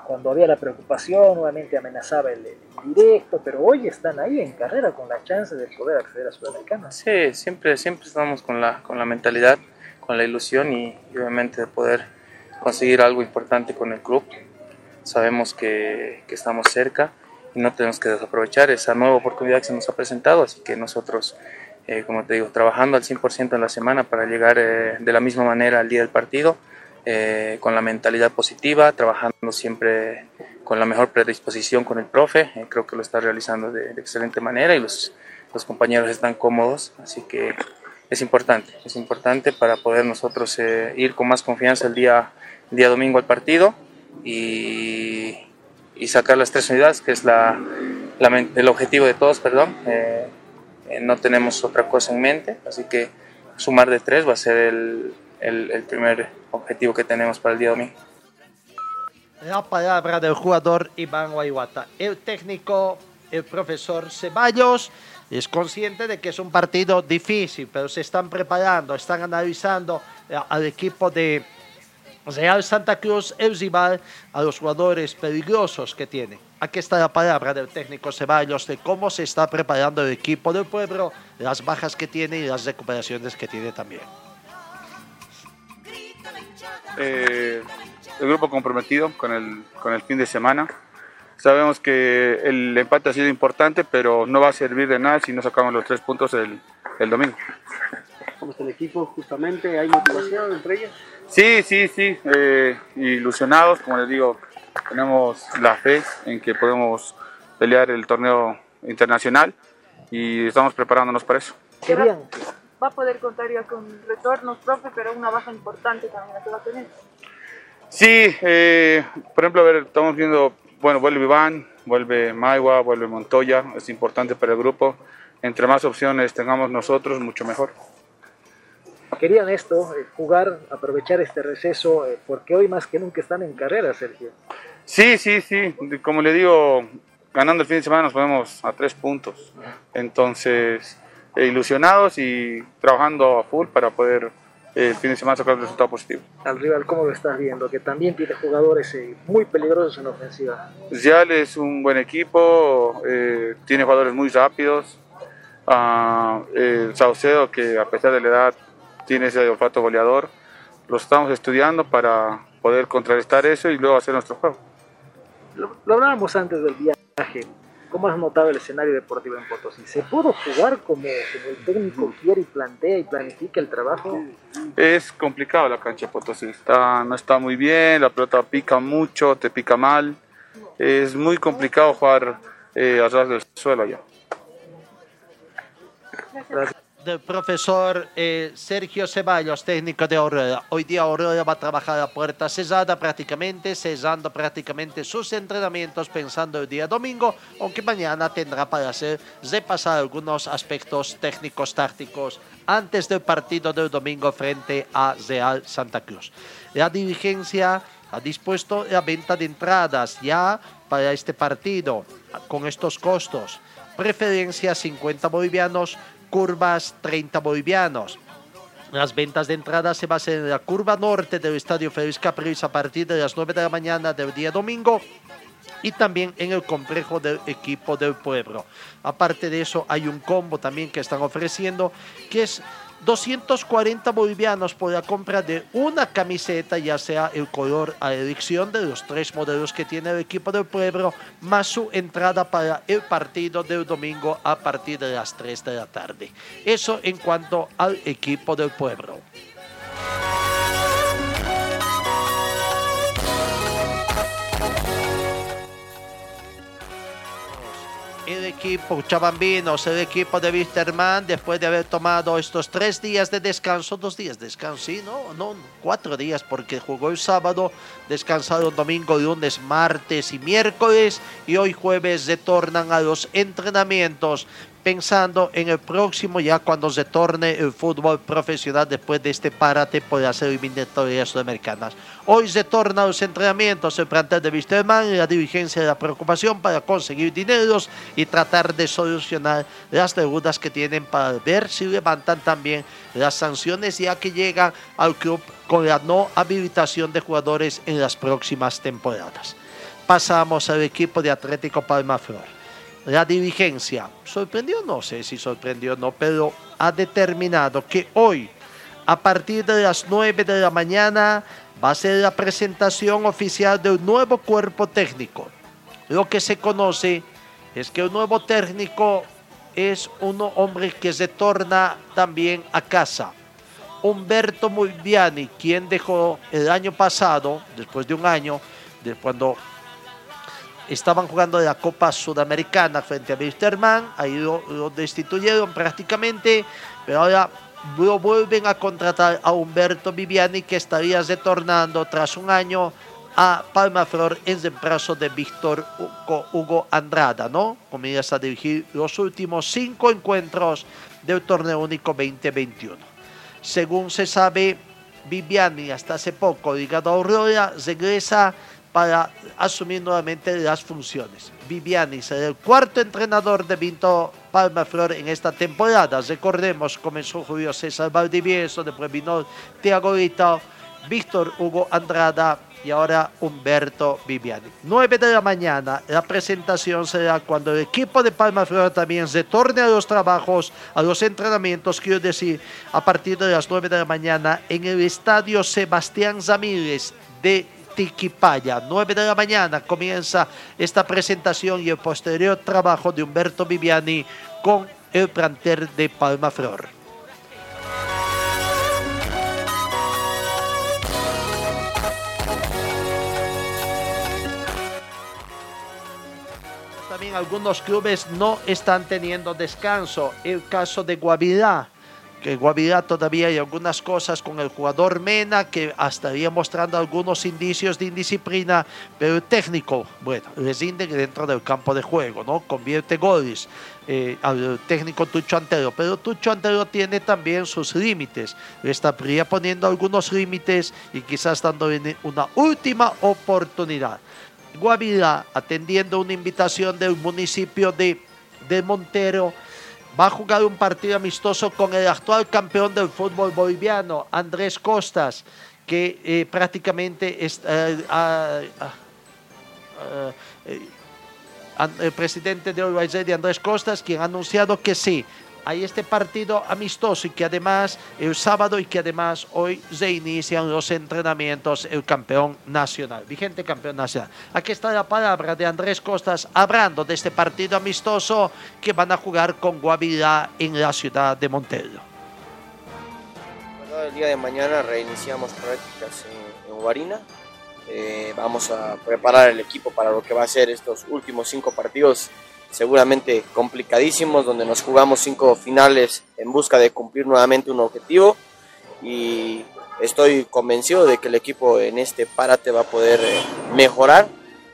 Cuando había la preocupación, nuevamente amenazaba el, el directo, pero hoy están ahí en carrera con la chance de poder acceder a Sudamericana. Sí, siempre, siempre estamos con la, con la mentalidad, con la ilusión y, y obviamente de poder conseguir algo importante con el club. Sabemos que, que estamos cerca y no tenemos que desaprovechar esa nueva oportunidad que se nos ha presentado, así que nosotros eh, como te digo, trabajando al 100% en la semana para llegar eh, de la misma manera al día del partido, eh, con la mentalidad positiva, trabajando siempre con la mejor predisposición con el profe, creo que lo está realizando de, de, excelente manera y los, los compañeros están cómodos, así que es importante, es importante para poder nosotros ir con más confianza el día, el día domingo al partido y, y sacar las tres unidades, que es la, la, el objetivo de todos, perdón eh, no tenemos otra cosa en mente, así que sumar de tres va a ser el, el, el primer objetivo que tenemos para el día domingo. La palabra del jugador Iván Guayuata. El técnico, el profesor Ceballos, es consciente de que es un partido difícil, pero se están preparando, están analizando al equipo de Real Santa Cruz, rival, a los jugadores peligrosos que tiene. Aquí está la palabra del técnico Ceballos de cómo se está preparando el equipo del pueblo, las bajas que tiene y las recuperaciones que tiene también. Eh, el grupo comprometido con el, con el fin de semana. Sabemos que el empate ha sido importante, pero no va a servir de nada si no sacamos los tres puntos el, el domingo. ¿Cómo está el equipo justamente? ¿Hay motivación entre ellos? Sí, sí, sí. Eh, ilusionados, como les digo, tenemos la fe en que podemos pelear el torneo internacional y estamos preparándonos para eso. ¿Querían? Va a poder contar ya con retornos, profe, pero una baja importante también la que va a tener. Sí, eh, por ejemplo, a ver, estamos viendo, bueno, vuelve Iván, vuelve Maiwa, vuelve Montoya, es importante para el grupo. Entre más opciones tengamos nosotros, mucho mejor querían esto, eh, jugar, aprovechar este receso, eh, porque hoy más que nunca están en carrera, Sergio. Sí, sí, sí, como le digo, ganando el fin de semana nos ponemos a tres puntos, entonces eh, ilusionados y trabajando a full para poder el fin de semana sacar un resultado positivo. Al rival, ¿cómo lo estás viendo? Que también tiene jugadores muy peligrosos en ofensiva. Yal es un buen equipo, tiene jugadores muy rápidos, uh, el Saucedo que a pesar de la edad tiene ese olfato goleador. Lo estamos estudiando para poder contrarrestar eso y luego hacer nuestro juego. Lo, lo hablábamos antes del viaje. ¿Cómo has notado el escenario deportivo en Potosí? ¿Se pudo jugar como, como, el técnico quiere y plantea y planifica el trabajo? Es complicado la cancha de Potosí. Está, no está muy bien, la pelota pica mucho, te pica mal. Es muy complicado jugar eh, a ras del suelo allá. Gracias. Del profesor eh, Sergio Ceballos, técnico de Aurora. Hoy día Aurora va a trabajar a puerta cerrada prácticamente, cesando prácticamente sus entrenamientos pensando el día domingo, aunque mañana tendrá para hacer repasar algunos aspectos técnicos tácticos antes del partido del domingo frente a Real Santa Cruz. La dirigencia ha dispuesto la venta de entradas ya para este partido con estos costos. Preferencia 50 bolivianos, curvas 30 bolivianos. Las ventas de entrada se basan en la curva norte del Estadio Félix Capriles a partir de las 9 de la mañana del día domingo y también en el complejo del equipo del pueblo. Aparte de eso, hay un combo también que están ofreciendo que es 240 bolivianos por la compra de una camiseta, ya sea el color a elección de los tres modelos que tiene el equipo del pueblo, más su entrada para el partido del domingo a partir de las 3 de la tarde. Eso en cuanto al equipo del pueblo. El equipo Chabambinos, el equipo de Wisterman, después de haber tomado estos tres días de descanso, dos días de descanso, sí, no, no, cuatro días, porque jugó el sábado, descansaron domingo, lunes, martes y miércoles, y hoy jueves retornan a los entrenamientos pensando en el próximo ya cuando se torne el fútbol profesional después de este parate por las eliminatorias sudamericanas. Hoy se torna los entrenamientos el plantel de Wisterman la dirigencia de la preocupación para conseguir dineros y tratar de solucionar las deudas que tienen para ver si levantan también las sanciones ya que llegan al club con la no habilitación de jugadores en las próximas temporadas. Pasamos al equipo de Atlético Palma Flor la dirigencia, sorprendió, no sé si sorprendió o no, pero ha determinado que hoy, a partir de las 9 de la mañana, va a ser la presentación oficial del nuevo cuerpo técnico. Lo que se conoce es que el nuevo técnico es un hombre que se torna también a casa. Humberto Mulviani, quien dejó el año pasado, después de un año, de cuando estaban jugando la Copa Sudamericana frente a Wisterman, ahí lo, destituyeron prácticamente, pero ahora lo vuelven a contratar a Humberto Viviani que estaría retornando tras un año a Palmaflor en reemplazo de Víctor Hugo Andrada, ¿no? Comienza a dirigir los últimos cinco encuentros del torneo único 2021. Según se sabe, Viviani hasta hace poco ligado a Aurora regresa para asumir nuevamente las funciones. Viviani será el cuarto entrenador de Vinto Palma Flor en esta temporada. Recordemos, comenzó Julio César Valdivieso, después vino Tiago Lito, Víctor Hugo Andrada y ahora Humberto Viviani. 9 de la mañana, la presentación será cuando el equipo de Palma Flor también retorne a los trabajos, a los entrenamientos, quiero decir, a partir de las 9 de la mañana en el estadio Sebastián Zamírez de Tiquipaya. 9 de la mañana comienza esta presentación y el posterior trabajo de Humberto Viviani con el planter de Palma Flor. También algunos clubes no están teniendo descanso. El caso de Guavirá que Guavirá todavía hay algunas cosas con el jugador Mena que estaría mostrando algunos indicios de indisciplina, pero el técnico, bueno, resinde dentro del campo de juego, ¿no? Convierte goles eh, al técnico Tucho Antero, pero Tucho Antero tiene también sus límites, le estaría poniendo algunos límites y quizás dando una última oportunidad. Guavirá, atendiendo una invitación del municipio de, de Montero, va a jugar un partido amistoso con el actual campeón del fútbol boliviano, Andrés Costas, que eh, prácticamente es, eh, eh, el presidente de Uruguay, Andrés Costas, quien ha anunciado que sí, hay este partido amistoso y que además el sábado y que además hoy se inician los entrenamientos el campeón nacional, vigente campeón nacional. Aquí está la palabra de Andrés Costas hablando de este partido amistoso que van a jugar con Guavirá en la ciudad de Montero. El día de mañana reiniciamos prácticas en, Guarina. Eh, vamos a preparar el equipo para lo que va a ser estos últimos cinco partidos seguramente complicadísimos, donde nos jugamos cinco finales en busca de cumplir nuevamente un objetivo. Y estoy convencido de que el equipo en este parate va a poder eh, mejorar,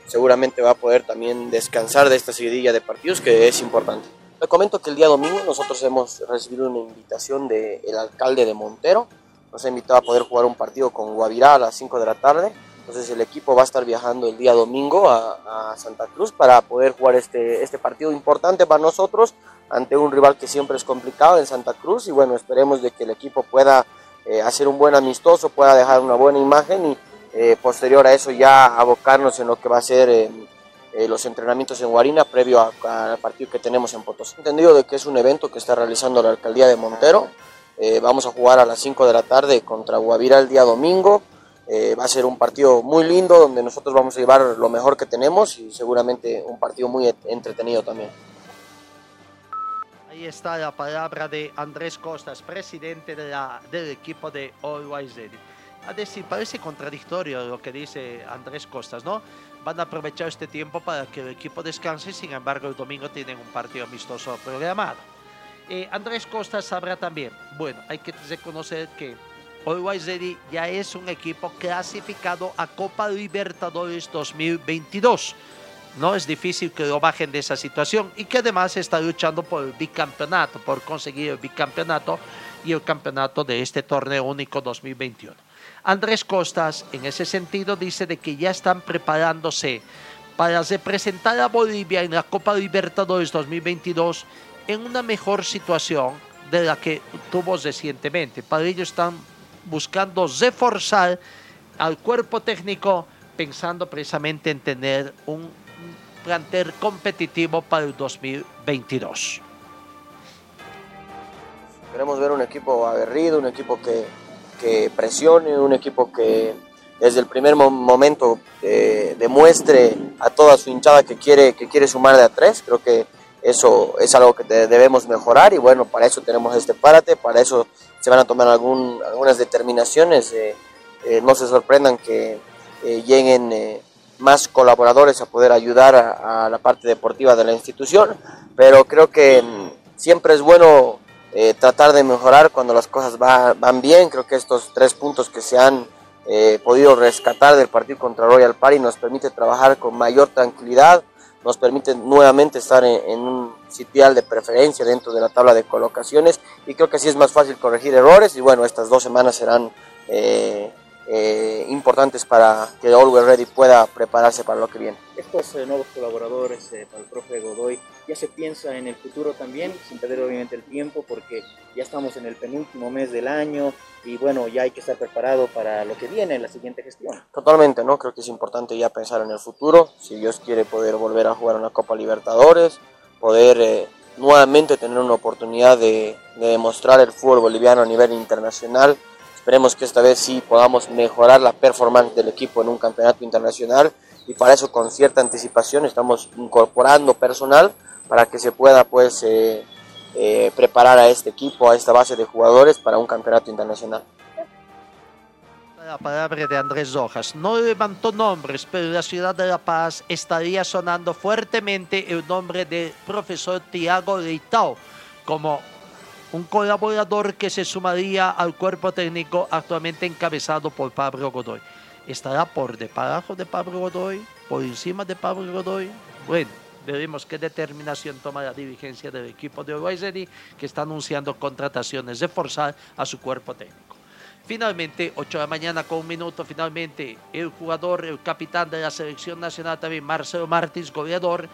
seguramente va a poder también descansar de esta seguidilla de partidos que es importante. Le comento que el día domingo nosotros hemos recibido una invitación del alcalde de Montero, nos ha invitado a poder jugar un partido con Guavirá a las 5 de la tarde, entonces el equipo va a estar viajando el día domingo a, Santa Cruz para poder jugar este, este partido importante para nosotros ante un rival que siempre es complicado en Santa Cruz y bueno, esperemos de que el equipo pueda eh, hacer un buen amistoso, pueda dejar una buena imagen y eh, posterior a eso ya abocarnos en lo que va a ser eh, los entrenamientos en Guarina previo al partido que tenemos en Potosí. Entendido de que es un evento que está realizando la alcaldía de Montero, vamos a jugar a las 5 de la tarde contra Guavira el día domingo. Va a ser un partido muy lindo donde nosotros vamos a llevar lo mejor que tenemos y seguramente un partido muy entretenido también. Ahí está la palabra de Andrés Costas, presidente de la, del equipo de Ready. A decir, parece contradictorio lo que dice Andrés Costas, ¿no? Van a aprovechar este tiempo para que el equipo descanse, sin embargo el domingo tienen un partido amistoso programado. Eh, Andrés Costas sabrá también, bueno, hay que reconocer que Always Ready ya es un equipo clasificado a Copa Libertadores 2022 no es difícil que lo bajen de esa situación y que además está luchando por el bicampeonato, por conseguir el bicampeonato y el campeonato de este torneo único 2021. Andrés Costas, en ese sentido, dice de que ya están preparándose para representar a Bolivia en la Copa Libertadores 2022 en una mejor situación de la que tuvo recientemente. Para ello están buscando reforzar al cuerpo técnico pensando precisamente en tener un plantel competitivo para el 2022. Queremos ver un equipo aguerrido, un equipo que, que presione, un equipo que desde el primer momento eh, demuestre a toda su hinchada que quiere, que quiere sumar a tres. Creo que eso es algo que debemos mejorar y bueno, para eso tenemos este párate, para eso se van a tomar algunas determinaciones. Eh, eh, no se sorprendan que lleguen más colaboradores a poder ayudar a, la parte deportiva de la institución, pero creo que mm, siempre es bueno eh, tratar de mejorar cuando las cosas van bien. Creo que estos tres puntos que se han eh, podido rescatar del partido contra Royal Party nos permite trabajar con mayor tranquilidad, nos permite nuevamente estar en, un sitial de preferencia dentro de la tabla de colocaciones y creo que así es más fácil corregir errores y bueno, estas dos semanas serán... Eh, eh, importantes para que Always Ready pueda prepararse para lo que viene. Estos eh, nuevos colaboradores eh, para el profe Godoy, ya se piensa en el futuro también, sin perder obviamente el tiempo, porque ya estamos en el penúltimo mes del año y bueno, ya hay que estar preparado para lo que viene en la siguiente gestión. Totalmente, ¿no? Creo que es importante ya pensar en el futuro, si Dios quiere poder volver a jugar una Copa Libertadores, poder nuevamente tener una oportunidad de, de demostrar el fútbol boliviano a nivel internacional Esperemos que esta vez sí podamos mejorar la performance del equipo en un campeonato internacional y para eso con cierta anticipación estamos incorporando personal para que se pueda pues eh, eh, preparar a este equipo, a esta base de jugadores para un campeonato internacional. La palabra de Andrés Rojas. No levantó nombres, pero en la ciudad de La Paz estaría sonando fuertemente el nombre del profesor Tiago Leitao como un colaborador que se sumaría al cuerpo técnico actualmente encabezado por Pablo Godoy. ¿Estará por debajo de Pablo Godoy? ¿Por encima de Pablo Godoy? Bueno, veremos qué determinación toma la dirigencia del equipo de Ready, que está anunciando contrataciones de forzar a su cuerpo técnico. Finalmente, 8 de la mañana con un minuto, finalmente el jugador, el capitán de la selección nacional también, Marcelo Martins, goleador,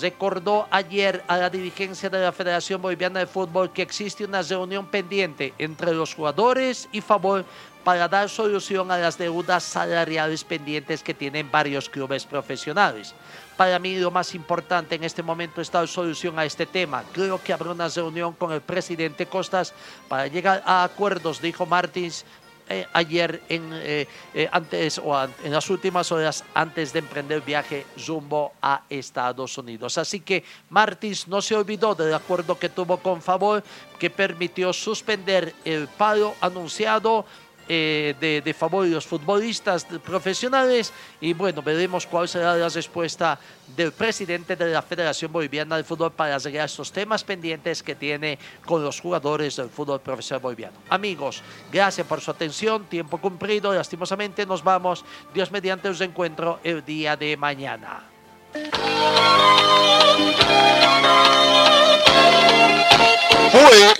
recordó ayer a la dirigencia de la Federación Boliviana de Fútbol que existe una reunión pendiente entre los jugadores y favor para dar solución a las deudas salariales pendientes que tienen varios clubes profesionales. Para mí lo más importante en este momento es dar solución a este tema. Creo que habrá una reunión con el presidente Costas para llegar a acuerdos, dijo Martins, eh, ayer en, eh, eh, antes o en las últimas horas antes de emprender viaje rumbo a Estados Unidos. Así que Martins no se olvidó del acuerdo que tuvo con Favor que permitió suspender el paro anunciado eh, de, favor de los futbolistas profesionales y bueno, veremos cuál será la respuesta del presidente de la Federación Boliviana de Fútbol para arreglar estos temas pendientes que tiene con los jugadores del fútbol profesional boliviano. Amigos, gracias por su atención, tiempo cumplido, lastimosamente nos vamos, Dios mediante os encuentro el día de mañana.